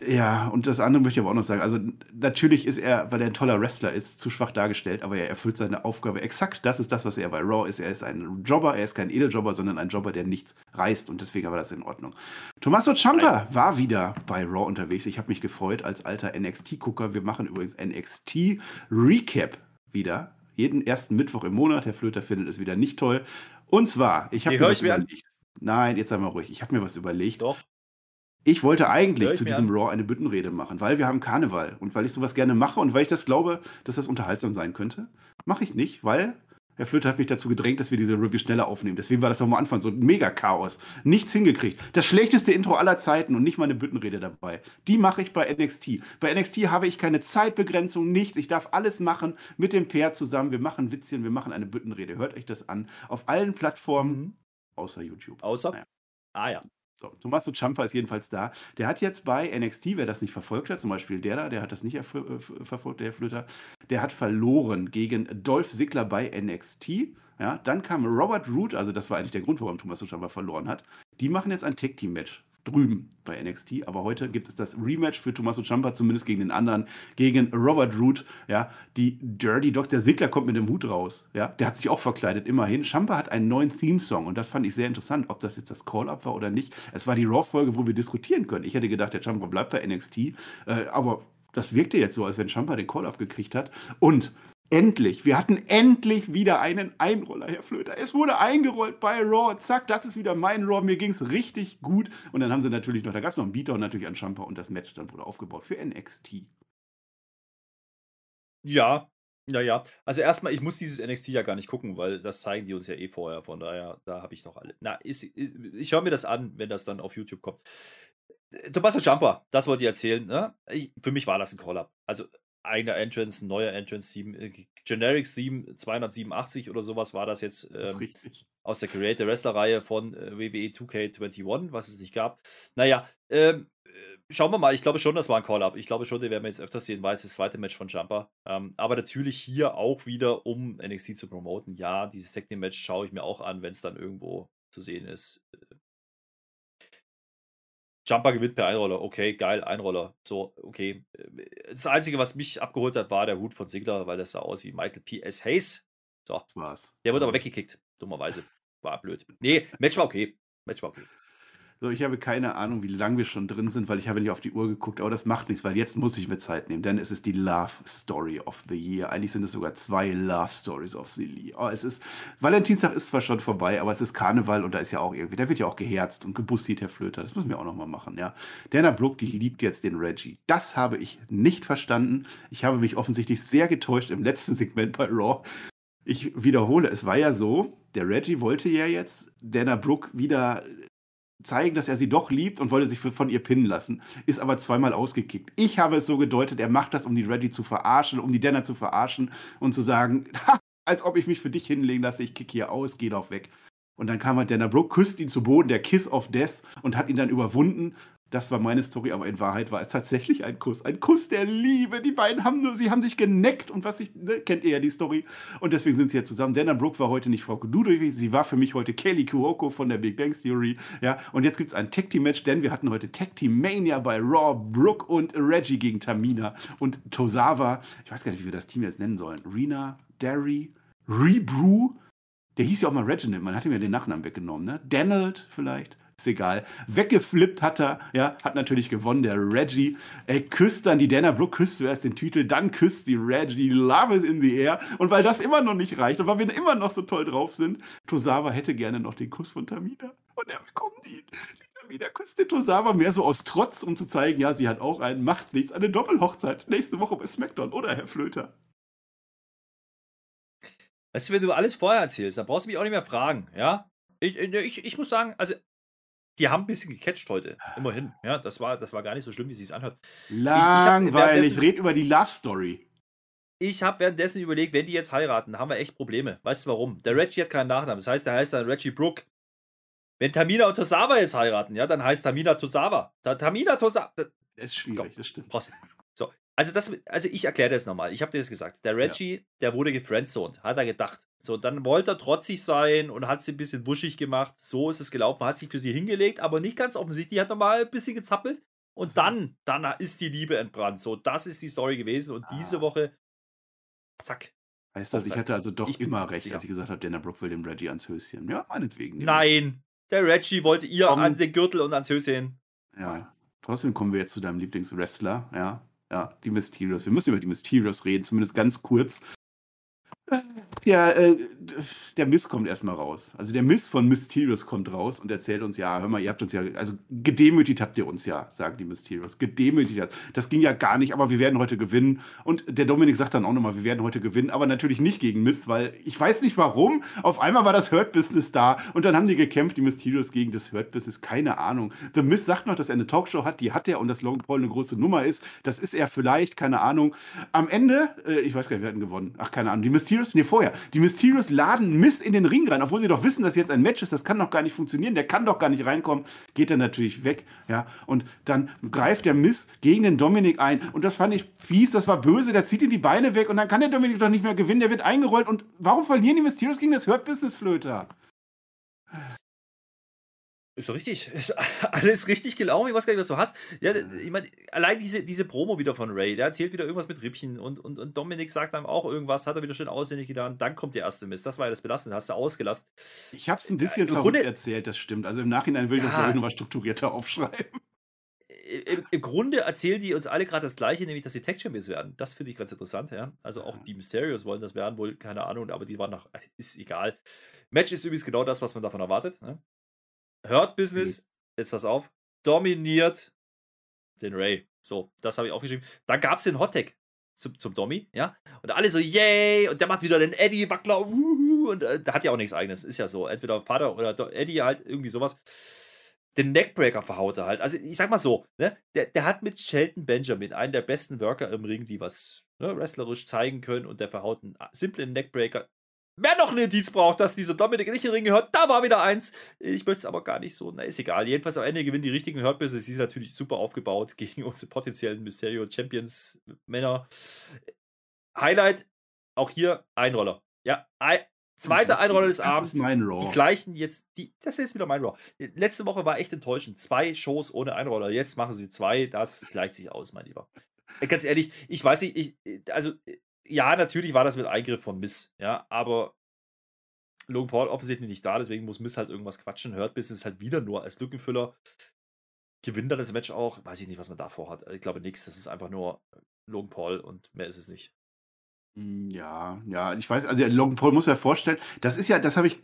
Ja, und das andere möchte ich aber auch noch sagen. Also, natürlich ist er, weil er ein toller Wrestler ist, zu schwach dargestellt, aber er erfüllt seine Aufgabe exakt. Das ist das, was er bei Raw ist. Er ist ein Jobber, er ist kein Edeljobber, sondern ein Jobber, der nichts reißt und deswegen war das in Ordnung. Tommaso Ciampa war wieder bei Raw unterwegs. Ich habe mich gefreut als alter NXT-Gucker. Wir machen übrigens NXT Recap wieder. Jeden ersten Mittwoch im Monat. Herr Flöter findet es wieder nicht toll. Und zwar, ich habe mir was überlegt. Nein, jetzt sei mal ruhig. Ich habe mir was überlegt. Doch. Ich wollte eigentlich zu diesem an. Raw eine Büttenrede machen, weil wir haben Karneval und weil ich sowas gerne mache und weil ich das glaube, dass das unterhaltsam sein könnte. Mache ich nicht, weil Herr Flöter hat mich dazu gedrängt, dass wir diese Review schneller aufnehmen. Deswegen war das am Anfang so ein Mega-Chaos. Nichts hingekriegt. Das schlechteste Intro aller Zeiten und nicht mal eine Büttenrede dabei. Die mache ich bei NXT. Bei NXT habe ich keine Zeitbegrenzung, nichts. Ich darf alles machen mit dem Pair zusammen. Wir machen Witzchen, wir machen eine Büttenrede. Hört euch das an. Auf allen Plattformen, mhm. außer YouTube. Außer? Naja. Ah ja. So, Tommaso Ciampa ist jedenfalls da. Der hat jetzt bei NXT, wer das nicht verfolgt hat, zum Beispiel der da, der hat das nicht äh, verfolgt, der Flöter, der hat verloren gegen Dolph Ziggler bei NXT. Ja, dann kam Robert Root, also das war eigentlich der Grund, warum Tommaso Ciampa verloren hat. Die machen jetzt ein Tag-Team-Match drüben bei NXT. Aber heute gibt es das Rematch für Tommaso Ciampa, zumindest gegen den anderen, gegen Robert Root. Ja, die Dirty Dogs. Der Sigler kommt mit dem Hut raus. Ja, der hat sich auch verkleidet, immerhin. Ciampa hat einen neuen Theme-Song und das fand ich sehr interessant, ob das jetzt das Call-Up war oder nicht. Es war die Raw-Folge, wo wir diskutieren können. Ich hätte gedacht, der Ciampa bleibt bei NXT, äh, aber das wirkte jetzt so, als wenn Ciampa den Call-Up gekriegt hat. Und Endlich, wir hatten endlich wieder einen Einroller, Herr Flöter. Es wurde eingerollt bei Raw. Zack, das ist wieder mein Raw. Mir ging es richtig gut. Und dann haben sie natürlich noch, da gab es noch einen Beater und natürlich einen Champa und das Match dann wurde aufgebaut für NXT. Ja, ja, ja. Also erstmal, ich muss dieses NXT ja gar nicht gucken, weil das zeigen die uns ja eh vorher. Von daher, da habe ich noch alle. Na, ist, ist, ich höre mir das an, wenn das dann auf YouTube kommt. Tobias Jumper, das wollte ich erzählen. Ne? Ich, für mich war das ein Call-Up. Also eigener Entrance, ein neuer Entrance 7, äh, Generic 7, 287 oder sowas war das jetzt ähm, aus der Creator Wrestler Reihe von äh, WWE 2K21, was es nicht gab. Naja, ähm, äh, schauen wir mal. Ich glaube schon, das war ein Call-Up. Ich glaube schon, den werden wir jetzt öfters sehen, weil es das zweite Match von Jumper. Ähm, aber natürlich hier auch wieder, um NXT zu promoten. Ja, dieses Tag Team Match schaue ich mir auch an, wenn es dann irgendwo zu sehen ist. Jumper gewinnt per Einroller. Okay, geil, Einroller. So, okay. Das Einzige, was mich abgeholt hat, war der Hut von Sigler, weil das sah aus wie Michael P.S. Hayes. So. Das war's. Der wurde aber weggekickt, dummerweise. War blöd. Nee, Match war okay. Match war okay. So, ich habe keine Ahnung, wie lange wir schon drin sind, weil ich habe nicht auf die Uhr geguckt, aber das macht nichts, weil jetzt muss ich mir Zeit nehmen, denn es ist die Love Story of the Year. Eigentlich sind es sogar zwei Love Stories of the Year. Oh, es ist, Valentinstag ist zwar schon vorbei, aber es ist Karneval und da ist ja auch irgendwie, da wird ja auch geherzt und gebussiert, Herr Flöter. Das müssen wir auch nochmal machen, ja. Dana Brooke, die liebt jetzt den Reggie. Das habe ich nicht verstanden. Ich habe mich offensichtlich sehr getäuscht im letzten Segment bei Raw. Ich wiederhole, es war ja so, der Reggie wollte ja jetzt Dana Brooke wieder zeigen, dass er sie doch liebt und wollte sich von ihr pinnen lassen, ist aber zweimal ausgekickt. Ich habe es so gedeutet, er macht das, um die Ready zu verarschen, um die Dana zu verarschen und zu sagen, ha, als ob ich mich für dich hinlegen lasse, ich kicke hier aus, geh doch weg. Und dann kam halt Dana Brooke, küsst ihn zu Boden, der Kiss of Death und hat ihn dann überwunden das war meine Story, aber in Wahrheit war es tatsächlich ein Kuss. Ein Kuss der Liebe. Die beiden haben nur, sie haben sich geneckt und was ich, ne, kennt ihr ja die Story. Und deswegen sind sie jetzt zusammen. Dana Brooke war heute nicht Frau Ludwig, sie war für mich heute Kelly Kuoko von der Big Bang Theory. Ja, und jetzt gibt es ein Tag Team Match, denn wir hatten heute Tag Team Mania bei Raw. Brooke und Reggie gegen Tamina und Tosawa. Ich weiß gar nicht, wie wir das Team jetzt nennen sollen. Rena, Derry, Rebrew. Der hieß ja auch mal Reginald, man hat ihm ja den Nachnamen weggenommen, ne? Donald vielleicht ist egal. Weggeflippt hat er, ja, hat natürlich gewonnen, der Reggie. Er küsst dann die Dana Brooke, küsst zuerst den Titel, dann küsst die Reggie, Love is in the air. Und weil das immer noch nicht reicht und weil wir immer noch so toll drauf sind, Tosawa hätte gerne noch den Kuss von Tamina. Und er bekommt ihn. Tamina küsst den Tosawa mehr so aus Trotz, um zu zeigen, ja, sie hat auch einen, macht nichts, eine Doppelhochzeit. Nächste Woche bei SmackDown, oder, Herr Flöter? Weißt du, wenn du alles vorher erzählst, dann brauchst du mich auch nicht mehr fragen, ja? Ich, ich, ich muss sagen, also die haben ein bisschen gecatcht heute. Immerhin. Ja, das war, das war gar nicht so schlimm, wie sie es anhört. Langweilig. Ich, ich rede über die Love Story. Ich habe währenddessen überlegt, wenn die jetzt heiraten, haben wir echt Probleme. Weißt du warum? Der Reggie hat keinen Nachnamen. Das heißt, der heißt dann Reggie Brook. Wenn Tamina und Tosawa jetzt heiraten, ja, dann heißt Tamina Tosawa. Tamina Tosawa. Das ist schwierig, Komm, das stimmt. Brauchst, so, also, das, also ich erkläre das nochmal. Ich habe dir das gesagt. Der Reggie, ja. der wurde gefriendzoned, hat er gedacht. So, dann wollte er trotzig sein und hat sie ein bisschen wuschig gemacht. So ist es gelaufen, hat sich für sie hingelegt, aber nicht ganz offensichtlich. Hat nochmal ein bisschen gezappelt. Und dann, dann ist die Liebe entbrannt. So, das ist die Story gewesen. Und ah. diese Woche, zack. Heißt das, ich hatte also doch ich immer recht, als ich gesagt habe, Dana Brooke will dem Reggie ans Höschen. Ja, meinetwegen. Nein, der Reggie wollte ihr Komm. an den Gürtel und ans Höschen. Ja, trotzdem kommen wir jetzt zu deinem Lieblingswrestler, ja. Ja, die Mysterios. Wir müssen über die Mysterios reden, zumindest ganz kurz. Ja, äh, der Miss kommt erstmal raus. Also der Miss von Mysterious kommt raus und erzählt uns, ja, hör mal, ihr habt uns ja, also gedemütigt habt ihr uns ja, sagen die Mysterious. Gedemütigt. Das ging ja gar nicht, aber wir werden heute gewinnen. Und der Dominik sagt dann auch nochmal, wir werden heute gewinnen, aber natürlich nicht gegen Miss, weil ich weiß nicht warum. Auf einmal war das Hurt Business da und dann haben die gekämpft, die Mysterious gegen das Hurt Business. Keine Ahnung. The Miss sagt noch, dass er eine Talkshow hat, die hat er und dass Logan Paul eine große Nummer ist. Das ist er vielleicht, keine Ahnung. Am Ende, äh, ich weiß gar nicht, wir hatten gewonnen. Ach, keine Ahnung. Die Mysterious, nee, vorher. Die Mysterios laden Mist in den Ring rein, obwohl sie doch wissen, dass jetzt ein Match ist. Das kann doch gar nicht funktionieren. Der kann doch gar nicht reinkommen. Geht er natürlich weg. Ja, und dann greift der Mist gegen den Dominik ein. Und das fand ich fies, das war böse. Der zieht ihm die Beine weg und dann kann der Dominik doch nicht mehr gewinnen. Der wird eingerollt. Und warum verlieren die Mysterios gegen das Hurt Business Flöter? Ist doch richtig. Ist alles richtig gelaufen. Ich weiß gar nicht, was du hast. Ja, ich meine, allein diese, diese Promo wieder von Ray, der erzählt wieder irgendwas mit Rippchen und, und, und Dominik sagt dann auch irgendwas, hat er wieder schön auswendig getan. Dann kommt der erste Mist. Das war ja das Belastende, hast du ausgelassen. Ich habe es ein bisschen ja, verrückt erzählt, das stimmt. Also im Nachhinein will ich ja, das, glaube ich, nochmal strukturierter aufschreiben. Im, Im, Grunde erzählen die uns alle gerade das Gleiche, nämlich, dass sie Tech Champions werden. Das finde ich ganz interessant, ja. Also auch die Mysterios wollen das werden, wohl, keine Ahnung, aber die waren noch, ist egal. Match ist übrigens genau das, was man davon erwartet. Ne? Hurt Business, mhm. jetzt pass auf, dominiert den Ray. So, das habe ich aufgeschrieben. Da gab es den Hottag zum, zum Dommy, ja. Und alle so, yay! Und der macht wieder den Eddie Wackler, uhuhu, und äh, der hat ja auch nichts eigenes, ist ja so. Entweder Vater oder Eddie halt, irgendwie sowas. Den Neckbreaker verhaut er halt. Also, ich sag mal so, ne, der, der hat mit Shelton Benjamin einen der besten Worker im Ring, die was ne, wrestlerisch zeigen können und der verhaut einen simplen Neckbreaker Wer noch einen Indiz braucht, dass dieser Dominik nicht in den Ring gehört, da war wieder eins. Ich möchte es aber gar nicht so. Na, ist egal. Jedenfalls am Ende gewinnen die richtigen Hurt Sie sind natürlich super aufgebaut gegen unsere potenziellen Mysterio Champions Männer. Highlight, auch hier Einroller. Ja, Zweite Einroller des Abends. Das ist mein Raw. Die gleichen jetzt, die, das ist jetzt wieder mein Raw. Letzte Woche war echt enttäuschend. Zwei Shows ohne Einroller. Jetzt machen sie zwei. Das gleicht sich aus, mein Lieber. Äh, ganz ehrlich, ich weiß nicht, ich, also, ja, natürlich war das mit Eingriff von Miss, ja, aber Logan Paul offensichtlich nicht da, deswegen muss Miss halt irgendwas quatschen. Hört bis es halt wieder nur als Lückenfüller. Gewinnt er das Match auch? Weiß ich nicht, was man davor hat. Ich glaube nichts. Das ist einfach nur Logan Paul und mehr ist es nicht. Hm, ja, ja, ich weiß, also Logan Paul muss ja vorstellen, das ist ja, das habe ich,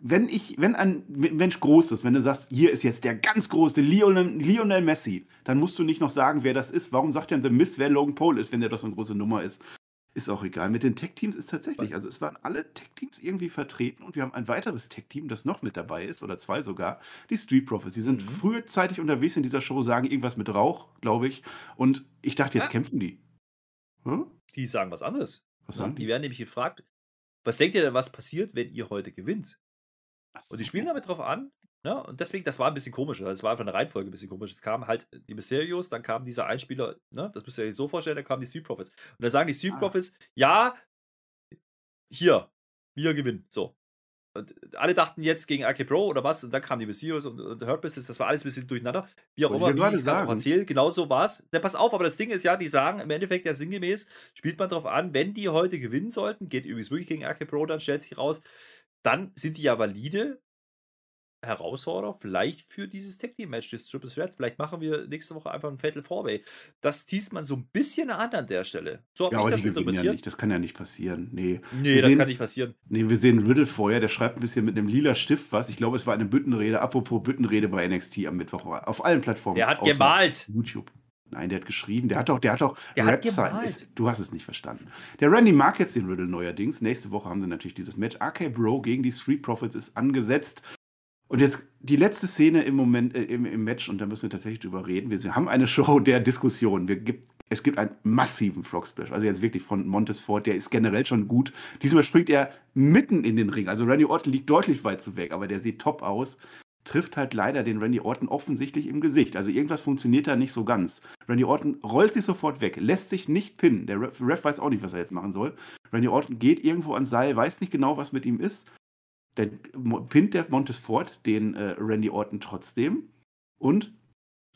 wenn ich, wenn ein Mensch groß ist, wenn du sagst, hier ist jetzt der ganz große Lionel, Lionel Messi, dann musst du nicht noch sagen, wer das ist. Warum sagt denn The Miss, wer Logan Paul ist, wenn der doch so eine große Nummer ist? Ist auch egal. Mit den Tech-Teams ist tatsächlich, also es waren alle Tech-Teams irgendwie vertreten und wir haben ein weiteres Tech-Team, das noch mit dabei ist, oder zwei sogar, die Street Profits. Die sind mhm. frühzeitig unterwegs in dieser Show, sagen irgendwas mit Rauch, glaube ich. Und ich dachte, jetzt ja. kämpfen die. Hm? Die sagen was anderes. Was sagen die? Die werden nämlich gefragt, was denkt ihr denn, was passiert, wenn ihr heute gewinnt? So. Und die spielen damit drauf an, Ne? Und deswegen, das war ein bisschen komisch. Das war einfach eine Reihenfolge ein bisschen komisch. Es kamen halt die Mysterios, dann kam dieser Einspieler, ne? das müsst ihr euch so vorstellen, dann kamen die Street Profits. Und da sagen die Street ah. Profits, ja, hier, wir gewinnen. So. Und alle dachten jetzt gegen AK Pro oder was, und dann kamen die Mysterios und, und Business, das war alles ein bisschen durcheinander. Wie auch immer, wie ich es auch erzähle, genau so war es. pass auf, aber das Ding ist ja, die sagen im Endeffekt ja sinngemäß, spielt man darauf an, wenn die heute gewinnen sollten, geht übrigens wirklich gegen AK Pro, dann stellt sich raus, dann sind die ja valide Herausforderer vielleicht für dieses Tag Team Match, das Triple Threat. Vielleicht machen wir nächste Woche einfach ein Fatal Four Way. Das teast man so ein bisschen an an der Stelle. So habe ja, ich das interpretiert. Ja nicht. Das kann ja nicht passieren. Nee, nee wir das sehen, kann nicht passieren. Nee, wir sehen Riddle vorher, der schreibt ein bisschen mit einem lila Stift was. Ich glaube, es war eine Büttenrede. Apropos Büttenrede bei NXT am Mittwoch. Auf allen Plattformen. Der hat gemalt. YouTube. Nein, der hat geschrieben. Der hat auch, der hat auch rap Du hast es nicht verstanden. Der Randy mag jetzt den Riddle neuerdings. Nächste Woche haben sie natürlich dieses Match. AK Bro gegen die Street Profits ist angesetzt. Und jetzt die letzte Szene im Moment äh, im, im Match, und da müssen wir tatsächlich drüber reden. Wir haben eine Show der Diskussion. Wir gibt, es gibt einen massiven Frog Splash. Also jetzt wirklich von Montesfort, der ist generell schon gut. Diesmal springt er mitten in den Ring. Also Randy Orton liegt deutlich weit zu weg, aber der sieht top aus. Trifft halt leider den Randy Orton offensichtlich im Gesicht. Also irgendwas funktioniert da nicht so ganz. Randy Orton rollt sich sofort weg, lässt sich nicht pinnen. Der Ref, Ref weiß auch nicht, was er jetzt machen soll. Randy Orton geht irgendwo ans Seil, weiß nicht genau, was mit ihm ist dann pinnt der Montesfort den äh, Randy Orton trotzdem. Und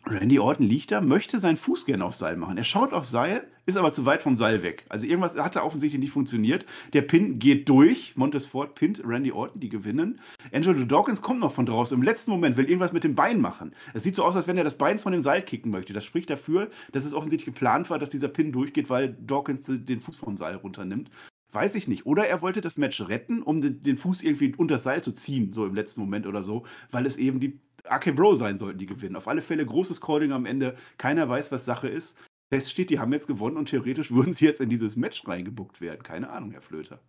Randy Orton liegt da, möchte seinen Fuß gerne aufs Seil machen. Er schaut aufs Seil, ist aber zu weit vom Seil weg. Also irgendwas hat da offensichtlich nicht funktioniert. Der Pin geht durch. Montesfort pinnt Randy Orton, die gewinnen. Angelo Dawkins kommt noch von draußen. Im letzten Moment will irgendwas mit dem Bein machen. Es sieht so aus, als wenn er das Bein von dem Seil kicken möchte. Das spricht dafür, dass es offensichtlich geplant war, dass dieser Pin durchgeht, weil Dawkins den Fuß vom Seil runternimmt. Weiß ich nicht. Oder er wollte das Match retten, um den, den Fuß irgendwie unter das Seil zu ziehen, so im letzten Moment oder so, weil es eben die AK Bro sein sollten, die gewinnen. Auf alle Fälle großes Calling am Ende. Keiner weiß, was Sache ist. Fest steht, die haben jetzt gewonnen und theoretisch würden sie jetzt in dieses Match reingebuckt werden. Keine Ahnung, Herr Flöter.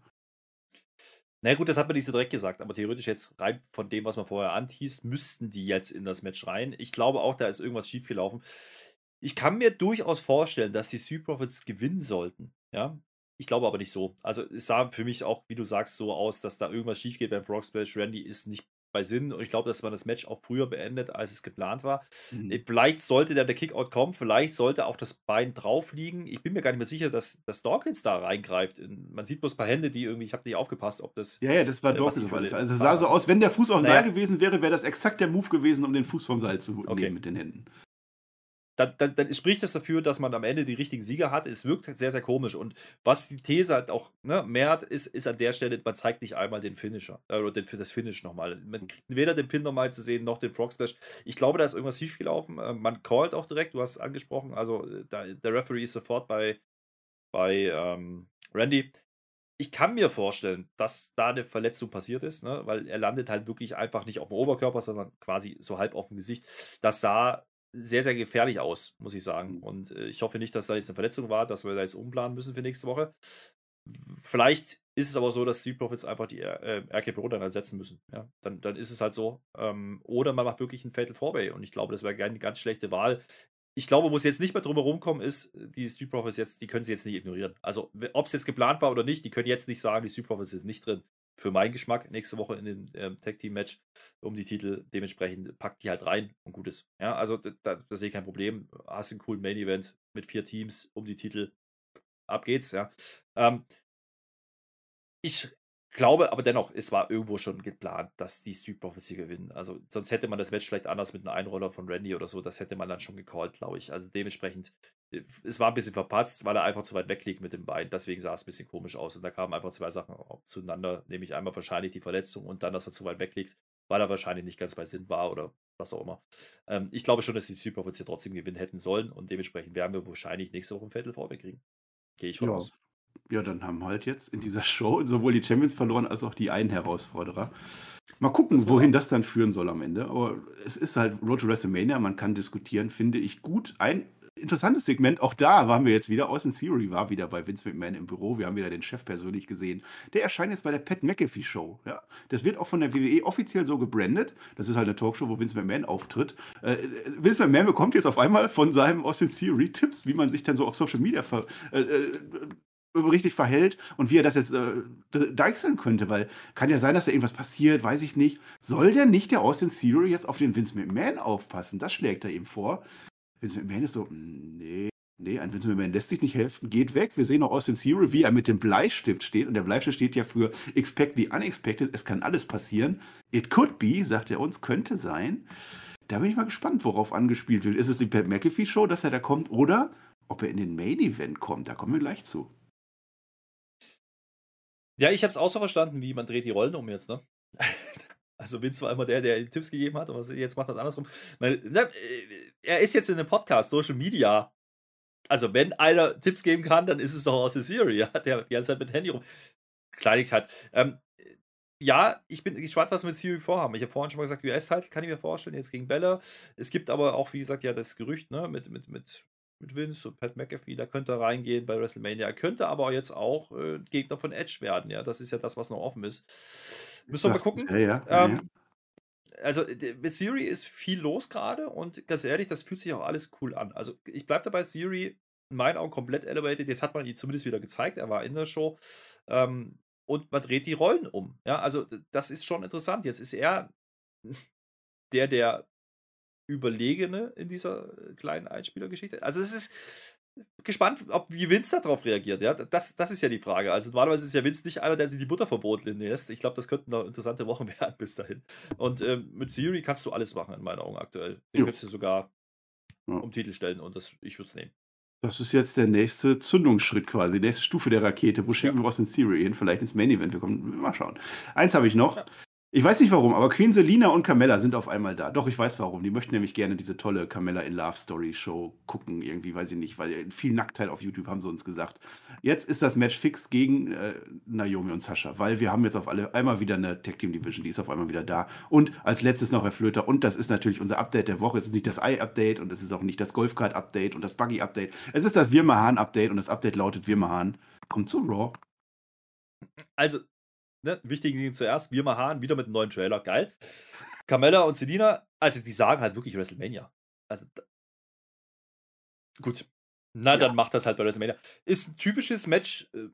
Na naja, gut, das hat man nicht so direkt gesagt, aber theoretisch jetzt rein von dem, was man vorher antießt, müssten die jetzt in das Match rein. Ich glaube auch, da ist irgendwas schiefgelaufen. Ich kann mir durchaus vorstellen, dass die Sea Profits gewinnen sollten. Ja, ich glaube aber nicht so. Also es sah für mich auch, wie du sagst, so aus, dass da irgendwas schief geht beim Frog Splash. Randy ist nicht bei Sinn und ich glaube, dass man das Match auch früher beendet, als es geplant war. Mhm. Äh, vielleicht sollte der, der Kickout kommen, vielleicht sollte auch das Bein drauf liegen. Ich bin mir gar nicht mehr sicher, dass, dass Dawkins da reingreift. Man sieht bloß ein paar Hände, die irgendwie, ich habe nicht aufgepasst, ob das. Ja, ja, das war äh, Dawkins. Also es sah so aus, wenn der Fuß auf dem naja. Seil gewesen wäre, wäre das exakt der Move gewesen, um den Fuß vom Seil zu okay. nehmen mit den Händen dann, dann, dann, spricht das dafür, dass man am Ende die richtigen Sieger hat. Es wirkt sehr, sehr komisch. Und was die These halt auch ne, mehr hat, ist, ist an der Stelle, man zeigt nicht einmal den Finisher äh, oder den, das Finish nochmal. Man kriegt weder den Pin nochmal zu sehen, noch den Frog Splash. Ich glaube, da ist irgendwas schiefgelaufen. Äh, man callt auch direkt, du hast es angesprochen. Also äh, da, der Referee ist sofort bei, bei ähm, Randy. Ich kann mir vorstellen, dass da eine Verletzung passiert ist, ne? weil er landet halt wirklich einfach nicht auf dem Oberkörper, sondern quasi so halb auf dem Gesicht. Das sah sehr, sehr gefährlich aus, muss ich sagen. Mhm. Und äh, ich hoffe nicht, dass da jetzt eine Verletzung war, dass wir da jetzt umplanen müssen für nächste Woche. Vielleicht ist es aber so, dass Street Profits einfach die äh, RK Pro dann ersetzen müssen. Ja? Dann, dann ist es halt so. Ähm, oder man macht wirklich einen Fatal Four-Way. Und ich glaube, das wäre eine ganz schlechte Wahl. Ich glaube, wo es jetzt nicht mehr drum herum kommen ist, die Street Profits jetzt, die können sie jetzt nicht ignorieren. Also, ob es jetzt geplant war oder nicht, die können jetzt nicht sagen, die Street Profits ist nicht drin für meinen Geschmack nächste Woche in dem ähm, Tag Team Match um die Titel. Dementsprechend packt die halt rein und gut ist. Ja, also da, da sehe ich kein Problem. Hast einen coolen Main Event mit vier Teams um die Titel. Ab geht's, ja. Ähm, ich glaube aber dennoch, es war irgendwo schon geplant, dass die Street Profits hier gewinnen. Also sonst hätte man das Match vielleicht anders mit einem Einroller von Randy oder so, das hätte man dann schon gecallt, glaube ich. Also dementsprechend, äh, es war ein bisschen verpatzt, weil er einfach zu weit weg liegt mit dem Bein. Deswegen sah es ein bisschen komisch aus. Und da kamen einfach zwei Sachen zueinander, nämlich einmal wahrscheinlich die Verletzung und dann, dass er zu weit weg liegt, weil er wahrscheinlich nicht ganz bei Sinn war oder was auch immer. Ähm, ich glaube schon, dass die Street Profits hier trotzdem gewinnen hätten sollen und dementsprechend werden wir wahrscheinlich nächste Woche ein Viertel kriegen. Gehe ich von ja. aus ja, dann haben halt jetzt in dieser Show sowohl die Champions verloren als auch die einen Herausforderer. Mal gucken, das wohin das dann führen soll am Ende. Aber es ist halt Road to WrestleMania, man kann diskutieren, finde ich gut. Ein interessantes Segment, auch da waren wir jetzt wieder. Austin Theory war wieder bei Vince McMahon im Büro. Wir haben wieder den Chef persönlich gesehen. Der erscheint jetzt bei der Pat McAfee Show. Ja, das wird auch von der WWE offiziell so gebrandet. Das ist halt eine Talkshow, wo Vince McMahon auftritt. Äh, Vince McMahon bekommt jetzt auf einmal von seinem Austin Theory Tipps, wie man sich dann so auf Social Media ver äh, äh richtig verhält und wie er das jetzt äh, deichseln könnte, weil kann ja sein, dass da irgendwas passiert, weiß ich nicht. Soll der nicht der Austin Theory jetzt auf den Vince McMahon aufpassen? Das schlägt er ihm vor. Vince McMahon ist so, nee, nee, ein Vince McMahon lässt sich nicht helfen, geht weg. Wir sehen noch Austin Theory, wie er mit dem Bleistift steht und der Bleistift steht ja für Expect the Unexpected, es kann alles passieren. It could be, sagt er uns, könnte sein. Da bin ich mal gespannt, worauf angespielt wird. Ist es die Pat McAfee Show, dass er da kommt oder ob er in den Main Event kommt? Da kommen wir gleich zu. Ja, ich habe es auch so verstanden, wie man dreht die Rollen um jetzt, ne? Also Vince war immer der, der Tipps gegeben hat, aber jetzt macht das andersrum. Äh, er ist jetzt in einem Podcast, Social Media. Also wenn einer Tipps geben kann, dann ist es doch aus der Serie, ja, der die ganze Zeit mit Handy rum. Kleinigkeit. Ähm, ja, ich bin gespannt, was wir mit Siri vorhaben. Ich habe vorhin schon mal gesagt, US-Title kann ich mir vorstellen, jetzt gegen Bella. Es gibt aber auch, wie gesagt, ja, das Gerücht, ne, mit, mit, mit mit Vince und Pat McAfee, da könnte er reingehen bei WrestleMania. Er könnte aber jetzt auch äh, Gegner von Edge werden, ja. Das ist ja das, was noch offen ist. Müssen wir mal gucken. Ja, ja. Ähm, also mit Siri ist viel los gerade und ganz ehrlich, das fühlt sich auch alles cool an. Also ich bleibe dabei, Siri in meinen Augen komplett elevated. Jetzt hat man ihn zumindest wieder gezeigt, er war in der Show. Ähm, und man dreht die Rollen um. Ja, also das ist schon interessant. Jetzt ist er der, der Überlegene in dieser äh, kleinen Einspielergeschichte. Also es ist gespannt, ob wie Vince darauf reagiert. Ja, das, das ist ja die Frage. Also normalerweise ist ja Vince nicht einer, der sich die Butter verboten lässt. Ich glaube, das könnten noch interessante Wochen werden bis dahin. Und ähm, mit Siri kannst du alles machen in meinen Augen aktuell. Den jo. könntest du sogar ja. um Titel stellen und das, ich würde es nehmen. Das ist jetzt der nächste Zündungsschritt quasi, die nächste Stufe der Rakete. Wo schicken ja. wir aus den Siri hin? Vielleicht ins Main Event. Wir kommen, mal schauen. Eins habe ich noch. Ja. Ich weiß nicht warum, aber Queen Selina und Carmella sind auf einmal da. Doch, ich weiß warum. Die möchten nämlich gerne diese tolle Carmella in Love Story Show gucken, irgendwie, weiß ich nicht, weil viel Nacktheit auf YouTube haben sie uns gesagt. Jetzt ist das Match fix gegen äh, Naomi und Sascha, weil wir haben jetzt auf alle einmal wieder eine Tag Team Division, die ist auf einmal wieder da. Und als letztes noch Herr Flöter, und das ist natürlich unser Update der Woche. Es ist nicht das Ei-Update und es ist auch nicht das Golfcard-Update und das Buggy-Update. Es ist das Wirmahan-Update und das Update lautet Wirmahan. Kommt zu Raw. Also, ne, wichtigen Dinge zuerst. Wir Mahan wieder mit einem neuen Trailer. Geil. Carmella und Selina, also die sagen halt wirklich WrestleMania. Also, gut. Na, ja. dann macht das halt bei WrestleMania. Ist ein typisches Match. Äh,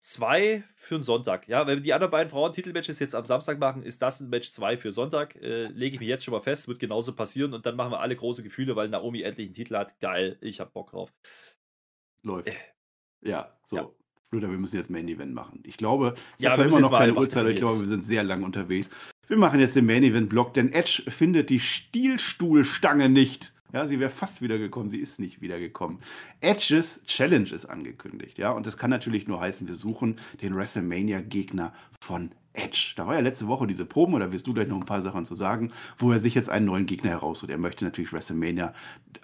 zwei für einen Sonntag. Ja, wenn die anderen beiden Frauen Titelmatches jetzt am Samstag machen, ist das ein Match zwei für Sonntag. Äh, Lege ich mich jetzt schon mal fest, wird genauso passieren und dann machen wir alle große Gefühle, weil Naomi endlich einen Titel hat. Geil, ich hab Bock drauf. Läuft. Äh. Ja, so. Ja. Oder wir müssen jetzt Main Event machen. Ich glaube, ich ja, habe immer noch keine Uhrzeit, ich glaube, wir sind sehr lang unterwegs. Wir machen jetzt den Main Event Block, denn Edge findet die Stielstuhlstange nicht. Ja, sie wäre fast wiedergekommen, sie ist nicht wiedergekommen. Edges Challenge ist angekündigt, ja, und das kann natürlich nur heißen, wir suchen den WrestleMania-Gegner von Edge. Da war ja letzte Woche diese Proben, oder wirst du gleich noch ein paar Sachen zu sagen, wo er sich jetzt einen neuen Gegner herausholt. Er möchte natürlich WrestleMania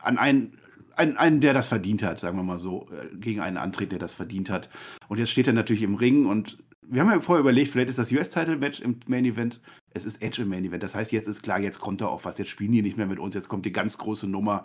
an einen einen, einen, der das verdient hat, sagen wir mal so, äh, gegen einen antreten, der das verdient hat. Und jetzt steht er natürlich im Ring und wir haben ja vorher überlegt, vielleicht ist das US-Title-Match im Main Event. Es ist Edge im Main Event. Das heißt, jetzt ist klar, jetzt kommt er auf was. Jetzt spielen die nicht mehr mit uns. Jetzt kommt die ganz große Nummer.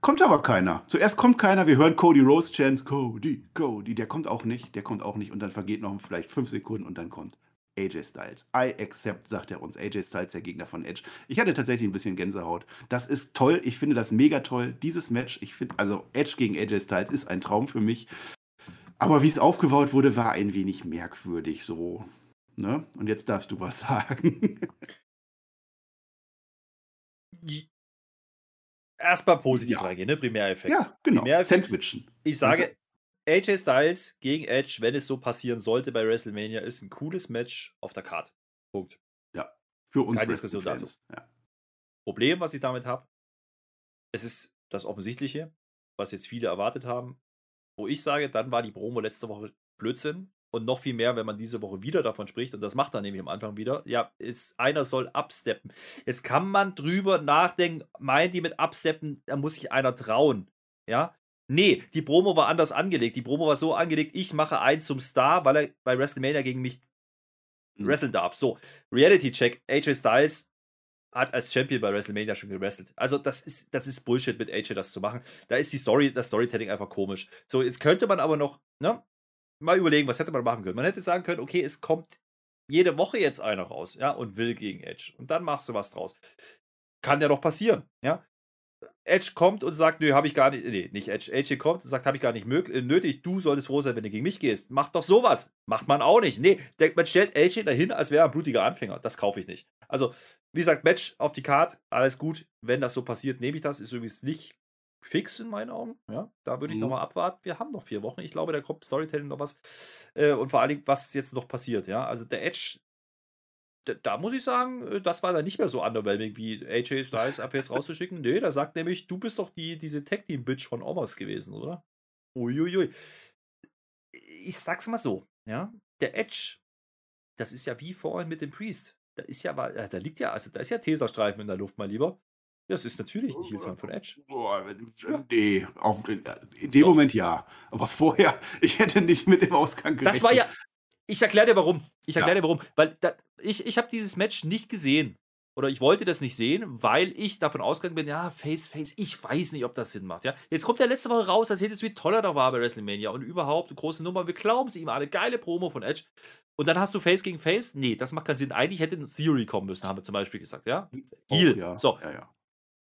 Kommt aber keiner. Zuerst kommt keiner. Wir hören Cody Rose Chance. Cody, Cody. Der kommt auch nicht. Der kommt auch nicht. Und dann vergeht noch vielleicht fünf Sekunden und dann kommt AJ Styles. I accept, sagt er uns. AJ Styles, der Gegner von Edge. Ich hatte tatsächlich ein bisschen Gänsehaut. Das ist toll. Ich finde das mega toll. Dieses Match, ich finde, also Edge gegen AJ Styles ist ein Traum für mich. Aber wie es aufgebaut wurde, war ein wenig merkwürdig so. Ne? Und jetzt darfst du was sagen. Erstmal positiv ja. reingehen, ne? Primäreffekt. Ja, genau. Primäreffekt. Sandwichen. Ich sage, AJ Styles gegen Edge, wenn es so passieren sollte bei WrestleMania, ist ein cooles Match auf der Karte. Punkt. Ja, für uns. Keine Diskussion dazu. Ja. Problem, was ich damit habe, es ist das Offensichtliche, was jetzt viele erwartet haben, wo ich sage, dann war die Promo letzte Woche Blödsinn. Und noch viel mehr, wenn man diese Woche wieder davon spricht, und das macht er nämlich am Anfang wieder, ja, ist, einer soll absteppen. Jetzt kann man drüber nachdenken, meint die mit absteppen, da muss sich einer trauen. Ja, Nee, die Promo war anders angelegt. Die Promo war so angelegt, ich mache einen zum Star, weil er bei WrestleMania gegen mich mhm. wresteln darf. So, Reality Check, AJ Styles hat als Champion bei WrestleMania schon gewrestelt. Also das ist, das ist Bullshit mit AJ das zu machen. Da ist die Story, das Storytelling einfach komisch. So, jetzt könnte man aber noch, ne, mal überlegen, was hätte man machen können. Man hätte sagen können, okay, es kommt jede Woche jetzt einer raus, ja, und will gegen Edge. Und dann machst du was draus. Kann ja doch passieren, ja. Edge kommt und sagt, nö, habe ich gar nicht, nee, nicht Edge, Edge kommt und sagt, habe ich gar nicht möglich, nötig, du solltest froh sein, wenn du gegen mich gehst. Mach doch sowas. Macht man auch nicht. Nee, der, man stellt Edge dahin, als wäre er ein blutiger Anfänger. Das kaufe ich nicht. Also, wie gesagt, Match auf die Karte, alles gut. Wenn das so passiert, nehme ich das. Ist übrigens nicht fix in meinen Augen. Ja, da würde ich mhm. nochmal abwarten. Wir haben noch vier Wochen. Ich glaube, da kommt Storytelling noch was. Äh, und vor allen Dingen, was jetzt noch passiert. Ja, also der Edge da muss ich sagen, äh, das war dann nicht mehr so underwhelming wie AJ Styles ab jetzt rauszuschicken. Nee, da sagt nämlich, du bist doch die, diese Tag-Team-Bitch von Omos gewesen, oder? Uiuiui. Ich sag's mal so, ja. Der Edge, das ist ja wie vorhin mit dem Priest. Da ist ja, äh, da liegt ja, also da ist ja Teserstreifen in der Luft, mal lieber. Ja, das ist natürlich nicht Heel von Edge. Boah, nee, auf, in dem Doch. Moment ja. Aber vorher, ich hätte nicht mit dem Ausgang gerechnet. Das war ja, ich erkläre dir warum. Ich erkläre ja. dir warum. Weil da, ich, ich habe dieses Match nicht gesehen. Oder ich wollte das nicht sehen, weil ich davon ausgegangen bin, ja, Face, Face, ich weiß nicht, ob das Sinn macht. Ja? Jetzt kommt der letzte Woche raus, erzählt es, wie toll er da war bei WrestleMania und überhaupt eine große Nummer. Wir glauben es ihm alle. Geile Promo von Edge. Und dann hast du Face gegen Face. Nee, das macht keinen Sinn. Eigentlich hätte Theory kommen müssen, haben wir zum Beispiel gesagt. Ja? Oh, Heal. Ja. So. Ja, ja.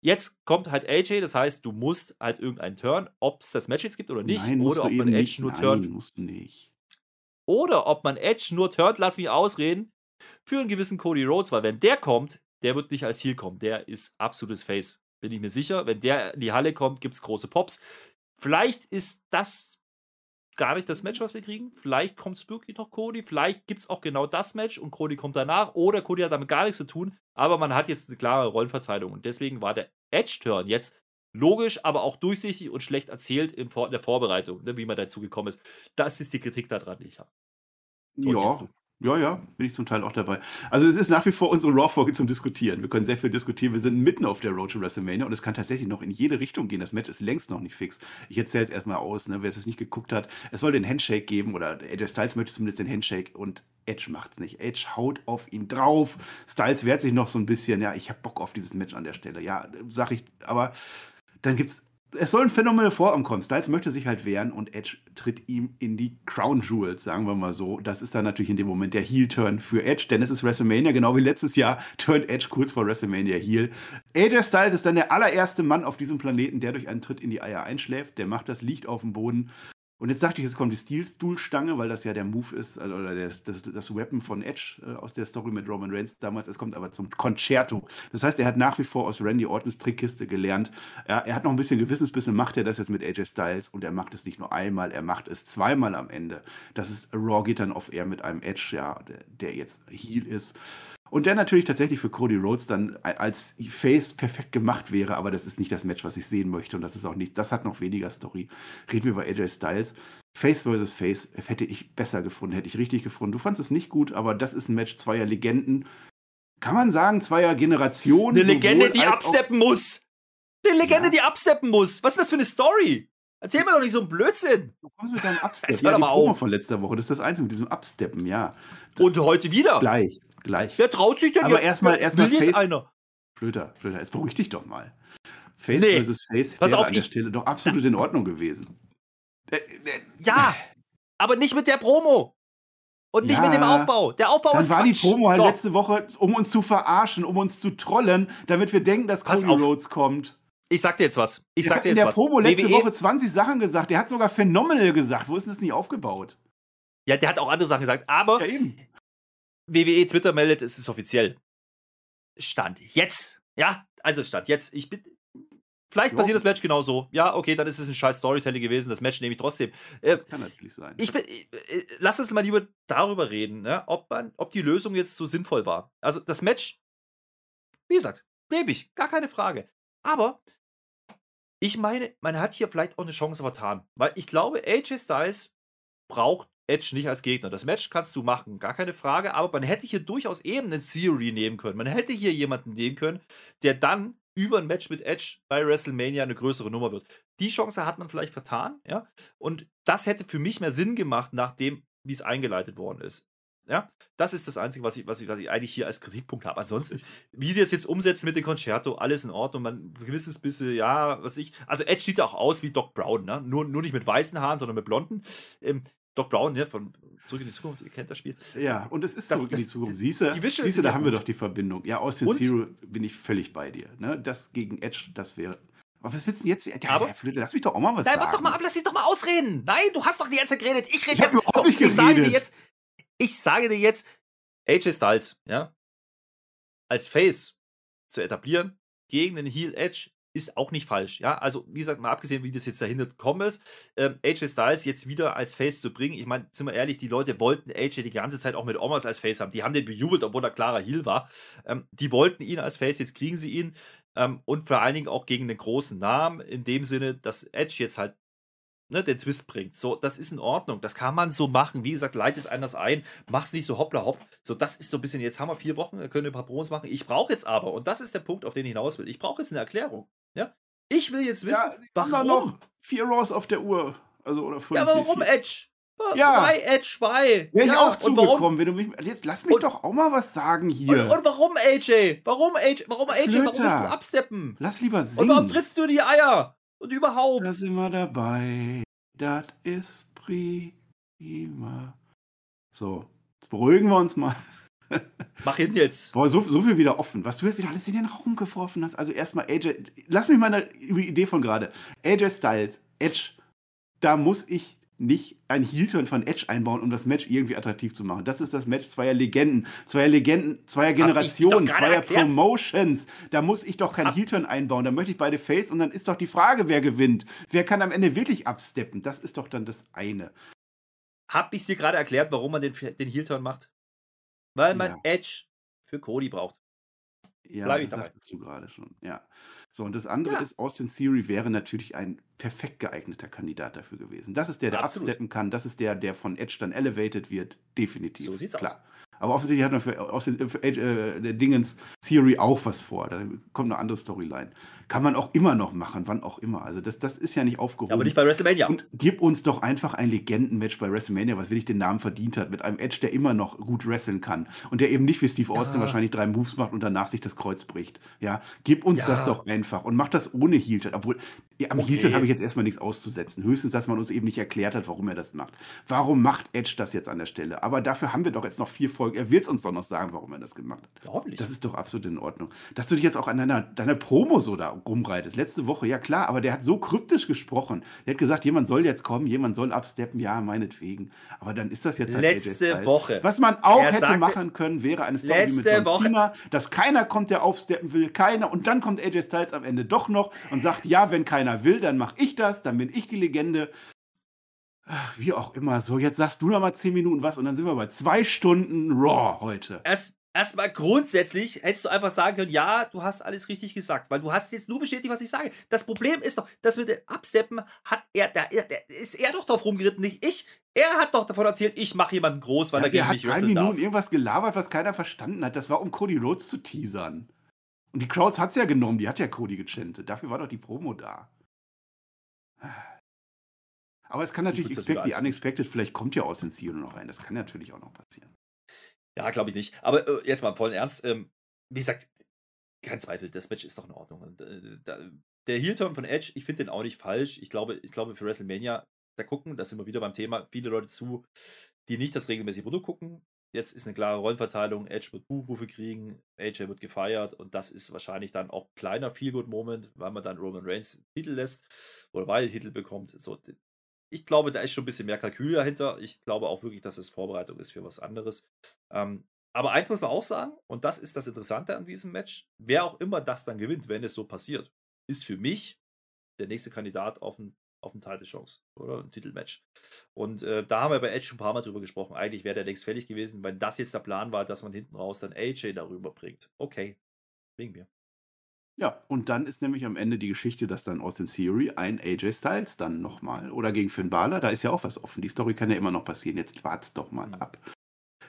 Jetzt kommt halt AJ, das heißt, du musst halt irgendeinen Turn, ob es das Match jetzt gibt oder nicht, Nein, oder ob man Edge nicht. nur Nein, turnt. musst du nicht oder ob man Edge nur turnt, lass mich ausreden, für einen gewissen Cody Rhodes, weil wenn der kommt, der wird nicht als Heel kommen. Der ist absolutes Face, bin ich mir sicher. Wenn der in die Halle kommt, gibt es große Pops. Vielleicht ist das gar nicht das Match, was wir kriegen. Vielleicht kommt es wirklich noch Cody. Vielleicht gibt es auch genau das Match und Cody kommt danach. Oder Cody hat damit gar nichts zu tun. Aber man hat jetzt eine klare Rollenverteilung. Und deswegen war der Edge-Turn jetzt logisch, aber auch durchsichtig und schlecht erzählt in der Vorbereitung, ne, wie man dazu gekommen ist. Das ist die Kritik daran, die ich habe. So ja. Ja, ja, bin ich zum Teil auch dabei. Also es ist nach wie vor unsere Raw-Folge zum Diskutieren. Wir können sehr viel diskutieren. Wir sind mitten auf der Road to WrestleMania und es kann tatsächlich noch in jede Richtung gehen. Das Match ist längst noch nicht fix. Ich erzähle jetzt erstmal aus, ne, wer es nicht geguckt hat. Es soll den Handshake geben oder AJ Styles möchte zumindest den Handshake und Edge macht es nicht. Edge haut auf ihn drauf. Styles wehrt sich noch so ein bisschen. Ja, ich habe Bock auf dieses Match an der Stelle. Ja, sag ich, aber dann gibt es es soll ein phänomenal Vorarm kommen. Styles möchte sich halt wehren und Edge tritt ihm in die Crown Jewels, sagen wir mal so. Das ist dann natürlich in dem Moment der Heel-Turn für Edge, denn es ist WrestleMania, genau wie letztes Jahr turnt Edge kurz vor WrestleMania Heel. AJ Styles ist dann der allererste Mann auf diesem Planeten, der durch einen Tritt in die Eier einschläft. Der macht das, liegt auf dem Boden und jetzt dachte ich, jetzt kommt die Steel-Stuhlstange, weil das ja der Move ist, also, oder das, das, das Weapon von Edge äh, aus der Story mit Roman Reigns damals. Es kommt aber zum Concerto. Das heißt, er hat nach wie vor aus Randy Ortons Trickkiste gelernt. Er, er hat noch ein bisschen Gewissensbissen, macht er das jetzt mit AJ Styles und er macht es nicht nur einmal, er macht es zweimal am Ende. Das ist Raw geht dann auf Air mit einem Edge, ja, der, der jetzt Heel ist. Und der natürlich tatsächlich für Cody Rhodes dann als Face perfekt gemacht wäre, aber das ist nicht das Match, was ich sehen möchte. Und das ist auch nicht, das hat noch weniger Story. Reden wir über AJ Styles. Face vs. Face hätte ich besser gefunden, hätte ich richtig gefunden. Du fandest es nicht gut, aber das ist ein Match zweier Legenden. Kann man sagen, zweier Generationen. Eine Legende, die absteppen muss. Eine Legende, ja. die absteppen muss. Was ist das für eine Story? Erzähl mir doch nicht so einen Blödsinn. Du kommst mit deinem Absteppen. Ja, die mal auf. von letzter Woche, das ist das Einzige mit diesem Absteppen, ja. Und heute wieder. Gleich, gleich. Wer traut sich denn Aber erstmal erstmal Face. Einer. Flöter, Flöter, jetzt beruhig dich doch mal. Face nee. vs. Face Pass wäre auf, an der Stelle doch absolut in Ordnung gewesen. Äh, äh, ja, aber nicht mit der Promo. Und nicht ja, mit dem Aufbau. Der Aufbau dann ist war Quatsch. die Promo halt so. letzte Woche, um uns zu verarschen, um uns zu trollen, damit wir denken, dass Cody Rhodes kommt. Ich sag dir jetzt was. Ich der sag dir jetzt was. in der Promo letzte WWE Woche 20 Sachen gesagt. Der hat sogar phenomenal gesagt. Wo ist denn das nicht aufgebaut? Ja, der hat auch andere Sachen gesagt. Aber ja, eben. WWE Twitter meldet, es ist offiziell. Stand jetzt. Ja, also Stand jetzt. Ich bin. Vielleicht passiert das Match genauso. Ja, okay, dann ist es ein scheiß Storytelling gewesen. Das Match nehme ich trotzdem. Äh, das kann natürlich sein. Ich bin, äh, äh, lass uns mal lieber darüber reden, ne? ob, man, ob die Lösung jetzt so sinnvoll war. Also das Match, wie gesagt, nehme ich, gar keine Frage. Aber ich meine, man hat hier vielleicht auch eine Chance vertan. Weil ich glaube, AJ Styles braucht Edge nicht als Gegner. Das Match kannst du machen, gar keine Frage, aber man hätte hier durchaus eben einen Theory nehmen können. Man hätte hier jemanden nehmen können, der dann über ein Match mit Edge bei WrestleMania eine größere Nummer wird. Die Chance hat man vielleicht vertan, ja. Und das hätte für mich mehr Sinn gemacht, nachdem, wie es eingeleitet worden ist. Ja, das ist das Einzige, was ich, was ich, was ich eigentlich hier als Kritikpunkt habe. Ansonsten, wie die das jetzt umsetzen mit dem Concerto, alles in Ordnung. Man ein gewisses bisschen, ja, was ich. Also Edge sieht auch aus wie Doc Brown, ne? Nur, nur nicht mit weißen Haaren, sondern mit blonden. Ähm, Doc Brown, ja, von Zurück in die Zukunft, ihr kennt das Spiel. Ja, und es ist das, Zurück das, in die Zukunft. Siehst du, siehst du da haben wir doch die Verbindung. Ja, aus den Zero bin ich völlig bei dir. Ne? Das gegen Edge, das wäre. Aber was willst du denn jetzt? Ja, aber, ja, Flöte, lass mich doch auch mal was nein, sagen. Nein, warte doch mal ab, lass dich doch mal ausreden. Nein, du hast doch die ganze Zeit geredet. Ich rede ich jetzt. Überhaupt so, nicht ich sage dir jetzt, ich sage dir jetzt, AJ Styles, ja, als Face zu etablieren gegen den Heel Edge ist auch nicht falsch. Ja, also wie gesagt, mal abgesehen, wie das jetzt dahinter gekommen ist, ähm, AJ Styles jetzt wieder als Face zu bringen. Ich meine, sind wir ehrlich, die Leute wollten AJ die ganze Zeit auch mit Omas als Face haben. Die haben den bejubelt, obwohl er klarer Heel war. Ähm, die wollten ihn als Face, jetzt kriegen sie ihn. Ähm, und vor allen Dingen auch gegen den großen Namen, in dem Sinne, dass Edge jetzt halt ne, den Twist bringt. So, das ist in Ordnung. Das kann man so machen. Wie gesagt, leit es anders ein. Mach's nicht so hoppla hopp. So, das ist so ein bisschen, jetzt haben wir vier Wochen, können ein paar Promos machen. Ich brauche jetzt aber, und das ist der Punkt, auf den ich hinaus will, ich brauche jetzt eine Erklärung. Ja? Ich will jetzt wissen, ja, warum. noch vier Raws auf der Uhr. Also, oder fünf. Ja, aber warum Edge? Ja. Why Edge? Why? Wäre ich ja, auch zugekommen, wenn du mich. Jetzt lass mich und, doch auch mal was sagen hier. Und, und warum AJ? Warum AJ? Warum AJ? Flöter. Warum musst du absteppen? Lass lieber singen. Und warum trittst du die Eier? Und überhaupt? Da sind wir dabei. Das ist prima. So, jetzt beruhigen wir uns mal. Mach hin jetzt. Boah, so, so viel wieder offen. Was du jetzt wieder alles in den Raum geworfen hast. Also erstmal AJ, lass mich mal eine Idee von gerade. AJ Styles, Edge, da muss ich nicht ein Heel-Turn von Edge einbauen, um das Match irgendwie attraktiv zu machen. Das ist das Match zweier Legenden, zweier Legenden, zweier Generationen, zweier erklärt. Promotions. Da muss ich doch kein Heel-Turn einbauen. Da möchte ich beide Face und dann ist doch die Frage, wer gewinnt. Wer kann am Ende wirklich absteppen? Das ist doch dann das eine. Hab ich dir gerade erklärt, warum man den, den Heel-Turn macht? Weil man ja. Edge für Cody braucht. Ja, Bleib ich das dabei. sagtest du gerade schon. Ja. So, und das andere ja. ist, Austin Theory wäre natürlich ein perfekt geeigneter Kandidat dafür gewesen. Das ist der, der Absolut. absteppen kann. Das ist der, der von Edge dann elevated wird. Definitiv. So sieht's Klar. aus. Aber offensichtlich hat man für, für äh, der Dingens Theory auch was vor. Da kommt eine andere Storyline. Kann man auch immer noch machen, wann auch immer. Also das, das ist ja nicht aufgehoben. Aber nicht bei WrestleMania. Und gib uns doch einfach ein Legendenmatch bei WrestleMania, was wirklich den Namen verdient hat, mit einem Edge, der immer noch gut wresteln kann. Und der eben nicht wie Steve Austin ja. wahrscheinlich drei Moves macht und danach sich das Kreuz bricht. Ja, gib uns ja. das doch einfach und mach das ohne heel Obwohl, ja, am okay. heel habe ich jetzt erstmal nichts auszusetzen. Höchstens, dass man uns eben nicht erklärt hat, warum er das macht. Warum macht Edge das jetzt an der Stelle? Aber dafür haben wir doch jetzt noch vier Folgen. Er wird es uns doch noch sagen, warum er das gemacht hat. hoffentlich. Das ist doch absolut in Ordnung. Dass du dich jetzt auch an deiner, deiner Promo so da rumreitest. Letzte Woche, ja klar, aber der hat so kryptisch gesprochen. Der hat gesagt, jemand soll jetzt kommen, jemand soll absteppen, ja, meinetwegen. Aber dann ist das jetzt halt Letzte Woche. Was man auch er hätte sagte, machen können, wäre eine Story mit John Woche. Cena, dass keiner kommt, der aufsteppen will, keiner. Und dann kommt AJ Styles am Ende doch noch und sagt, ja, wenn keiner will, dann mache ich das, dann bin ich die Legende. Wie auch immer. So, jetzt sagst du noch mal zehn Minuten was und dann sind wir bei zwei Stunden Raw heute. Erst, erstmal grundsätzlich hättest du einfach sagen können, ja, du hast alles richtig gesagt, weil du hast jetzt nur bestätigt, was ich sage. Das Problem ist doch, dass mit dem Absteppen hat er, der ist er doch drauf rumgeritten, nicht ich. Er hat doch davon erzählt, ich mache jemanden groß, weil ja, er gegen mich hat drei Minuten darf. irgendwas gelabert, was keiner verstanden hat. Das war, um Cody Rhodes zu teasern. Und die Crowds hat es ja genommen, die hat ja Cody gechantet. Dafür war doch die Promo da. Aber es kann natürlich the unexpected, vielleicht kommt ja aus den Zielen noch rein. Das kann natürlich auch noch passieren. Ja, glaube ich nicht. Aber äh, jetzt mal im vollen Ernst. Ähm, wie gesagt, kein Zweifel, das Match ist doch in Ordnung. Und, äh, da, der Heel-Turn von Edge, ich finde den auch nicht falsch. Ich glaube, ich glaube, für WrestleMania, da gucken, da sind wir wieder beim Thema, viele Leute zu, die nicht das regelmäßige Produkt gucken. Jetzt ist eine klare Rollenverteilung. Edge wird Buchrufe kriegen, AJ wird gefeiert und das ist wahrscheinlich dann auch ein kleiner Feel-Good-Moment, weil man dann Roman Reigns Titel lässt oder weil Titel bekommt. So, ich glaube, da ist schon ein bisschen mehr Kalkül dahinter. Ich glaube auch wirklich, dass es Vorbereitung ist für was anderes. Ähm, aber eins muss man auch sagen, und das ist das Interessante an diesem Match: wer auch immer das dann gewinnt, wenn es so passiert, ist für mich der nächste Kandidat auf ein auf eine Title-Chance oder ein Titelmatch. Und äh, da haben wir bei Edge schon ein paar Mal drüber gesprochen. Eigentlich wäre der längst fällig gewesen, weil das jetzt der Plan war, dass man hinten raus dann AJ darüber bringt. Okay, wegen mir. Ja, und dann ist nämlich am Ende die Geschichte, dass dann Austin Theory ein AJ Styles dann nochmal oder gegen Finn Balor, da ist ja auch was offen. Die Story kann ja immer noch passieren. Jetzt wart's doch mal mhm. ab.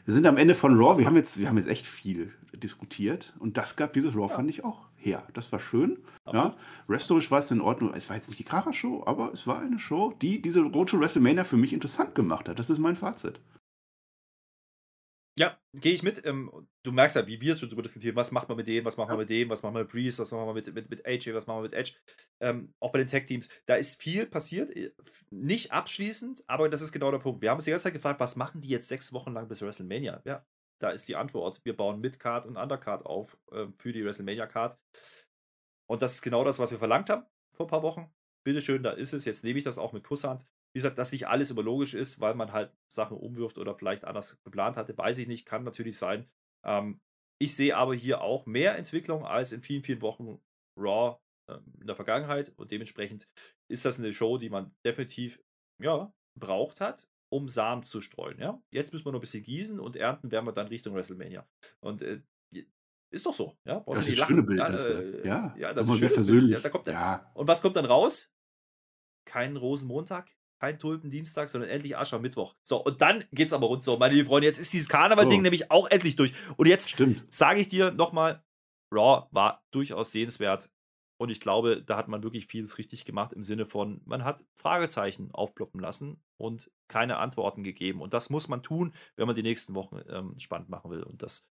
Wir sind am Ende von Raw. Wir haben jetzt, wir haben jetzt echt viel diskutiert und das gab dieses Raw, ja. fand ich auch her. Das war schön. Ja, Restorisch war es in Ordnung. Es war jetzt nicht die Kracher-Show, aber es war eine Show, die diese Road to WrestleMania für mich interessant gemacht hat. Das ist mein Fazit. Ja, gehe ich mit. Ähm, du merkst ja, wie wir schon darüber diskutieren, was macht man mit dem, was machen wir mit dem, was machen wir mit Breeze, was machen wir mit, mit, mit AJ, was machen wir mit Edge. Ähm, auch bei den Tech-Teams, da ist viel passiert. Äh, nicht abschließend, aber das ist genau der Punkt. Wir haben uns die ganze Zeit gefragt, was machen die jetzt sechs Wochen lang bis WrestleMania? Ja, da ist die Antwort. Wir bauen Mid-Card und Undercard auf äh, für die WrestleMania-Card. Und das ist genau das, was wir verlangt haben vor ein paar Wochen. Bitteschön, da ist es. Jetzt nehme ich das auch mit Kusshand. Wie gesagt, dass nicht alles immer logisch ist, weil man halt Sachen umwirft oder vielleicht anders geplant hatte, weiß ich nicht, kann natürlich sein. Ähm, ich sehe aber hier auch mehr Entwicklung als in vielen, vielen Wochen Raw äh, in der Vergangenheit und dementsprechend ist das eine Show, die man definitiv ja, braucht hat, um Samen zu streuen. Ja? Jetzt müssen wir noch ein bisschen gießen und ernten werden wir dann Richtung WrestleMania. Und äh, ist doch so. Ja? das ist schöne Bildnisse. Äh, ja, ja, das ist schön. Bild, ja, da kommt ja. Und was kommt dann raus? Kein Rosenmontag, kein Tulpendienstag, sondern endlich Aschermittwoch. So, und dann geht's aber rund so, meine lieben Freunde. Jetzt ist dieses Karneval-Ding oh. nämlich auch endlich durch. Und jetzt sage ich dir nochmal: Raw war durchaus sehenswert. Und ich glaube, da hat man wirklich vieles richtig gemacht im Sinne von, man hat Fragezeichen aufploppen lassen und keine Antworten gegeben. Und das muss man tun, wenn man die nächsten Wochen ähm, spannend machen will. Und das,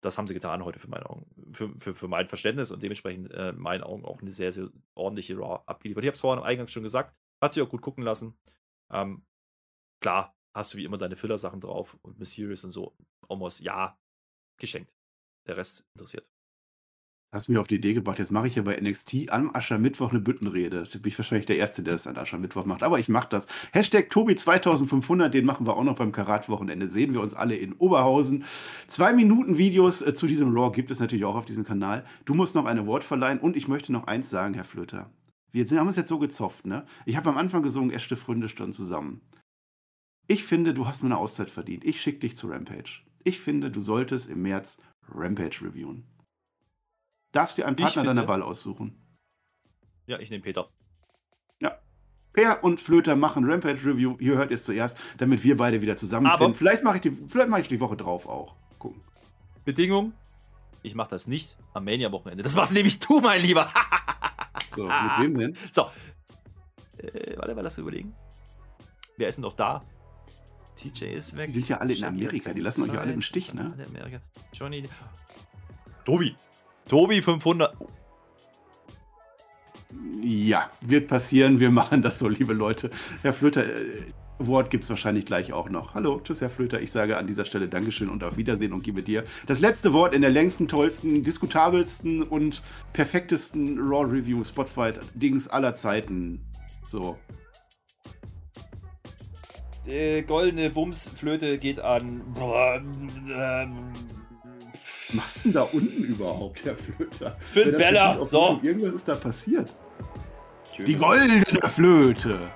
das haben sie getan heute für meine Augen, für, für, für mein Verständnis und dementsprechend äh, in meinen Augen auch eine sehr, sehr ordentliche Raw abgeliefert. Ich habe es vorhin am Eingang schon gesagt, hat sich auch gut gucken lassen. Ähm, klar, hast du wie immer deine Filler-Sachen drauf und Mysterious und so. Almost, ja, geschenkt. Der Rest interessiert. Hast mich auf die Idee gebracht, jetzt mache ich ja bei NXT am Aschermittwoch eine Büttenrede. Da bin ich wahrscheinlich der Erste, der das an Aschermittwoch macht. Aber ich mache das. Hashtag Tobi2500, den machen wir auch noch beim Karat-Wochenende. Sehen wir uns alle in Oberhausen. Zwei Minuten Videos äh, zu diesem Raw gibt es natürlich auch auf diesem Kanal. Du musst noch eine Wort verleihen und ich möchte noch eins sagen, Herr Flöter. Wir sind, haben uns jetzt so gezofft, ne? Ich habe am Anfang gesungen, Echte Freunde standen zusammen. Ich finde, du hast mir eine Auszeit verdient. Ich schicke dich zu Rampage. Ich finde, du solltest im März Rampage reviewen. Darfst dir einen Partner deiner Wahl aussuchen. Ja, ich nehme Peter. Ja. Per und Flöter machen Rampage Review. Hier hört ihr es zuerst, damit wir beide wieder zusammenfinden. Vielleicht mache ich, die, mach ich die Woche drauf auch. Gucken. Bedingung: Ich mache das nicht am Mania-Wochenende. Das war's nämlich du, mein Lieber. So, mit wem denn? So. Äh, warte mal, lass überlegen. Wer ist denn noch da? TJ ist weg. Die sind ja alle in Amerika, die lassen euch ja alle im Stich, ne? Amerika. Johnny. Tobi. Tobi 500. Ja, wird passieren. Wir machen das so, liebe Leute. Herr Flöter, äh, Wort gibt es wahrscheinlich gleich auch noch. Hallo, tschüss, Herr Flöter. Ich sage an dieser Stelle Dankeschön und auf Wiedersehen und gebe dir das letzte Wort in der längsten, tollsten, diskutabelsten und perfektesten Raw-Review Spotfight-Dings aller Zeiten. So. Die goldene Bumsflöte geht an. Ähm, Was machst du denn da unten überhaupt, Herr Flöter? Finn Bella, so. Irgendwas ist da passiert. Tschüss. Die goldene Flöte.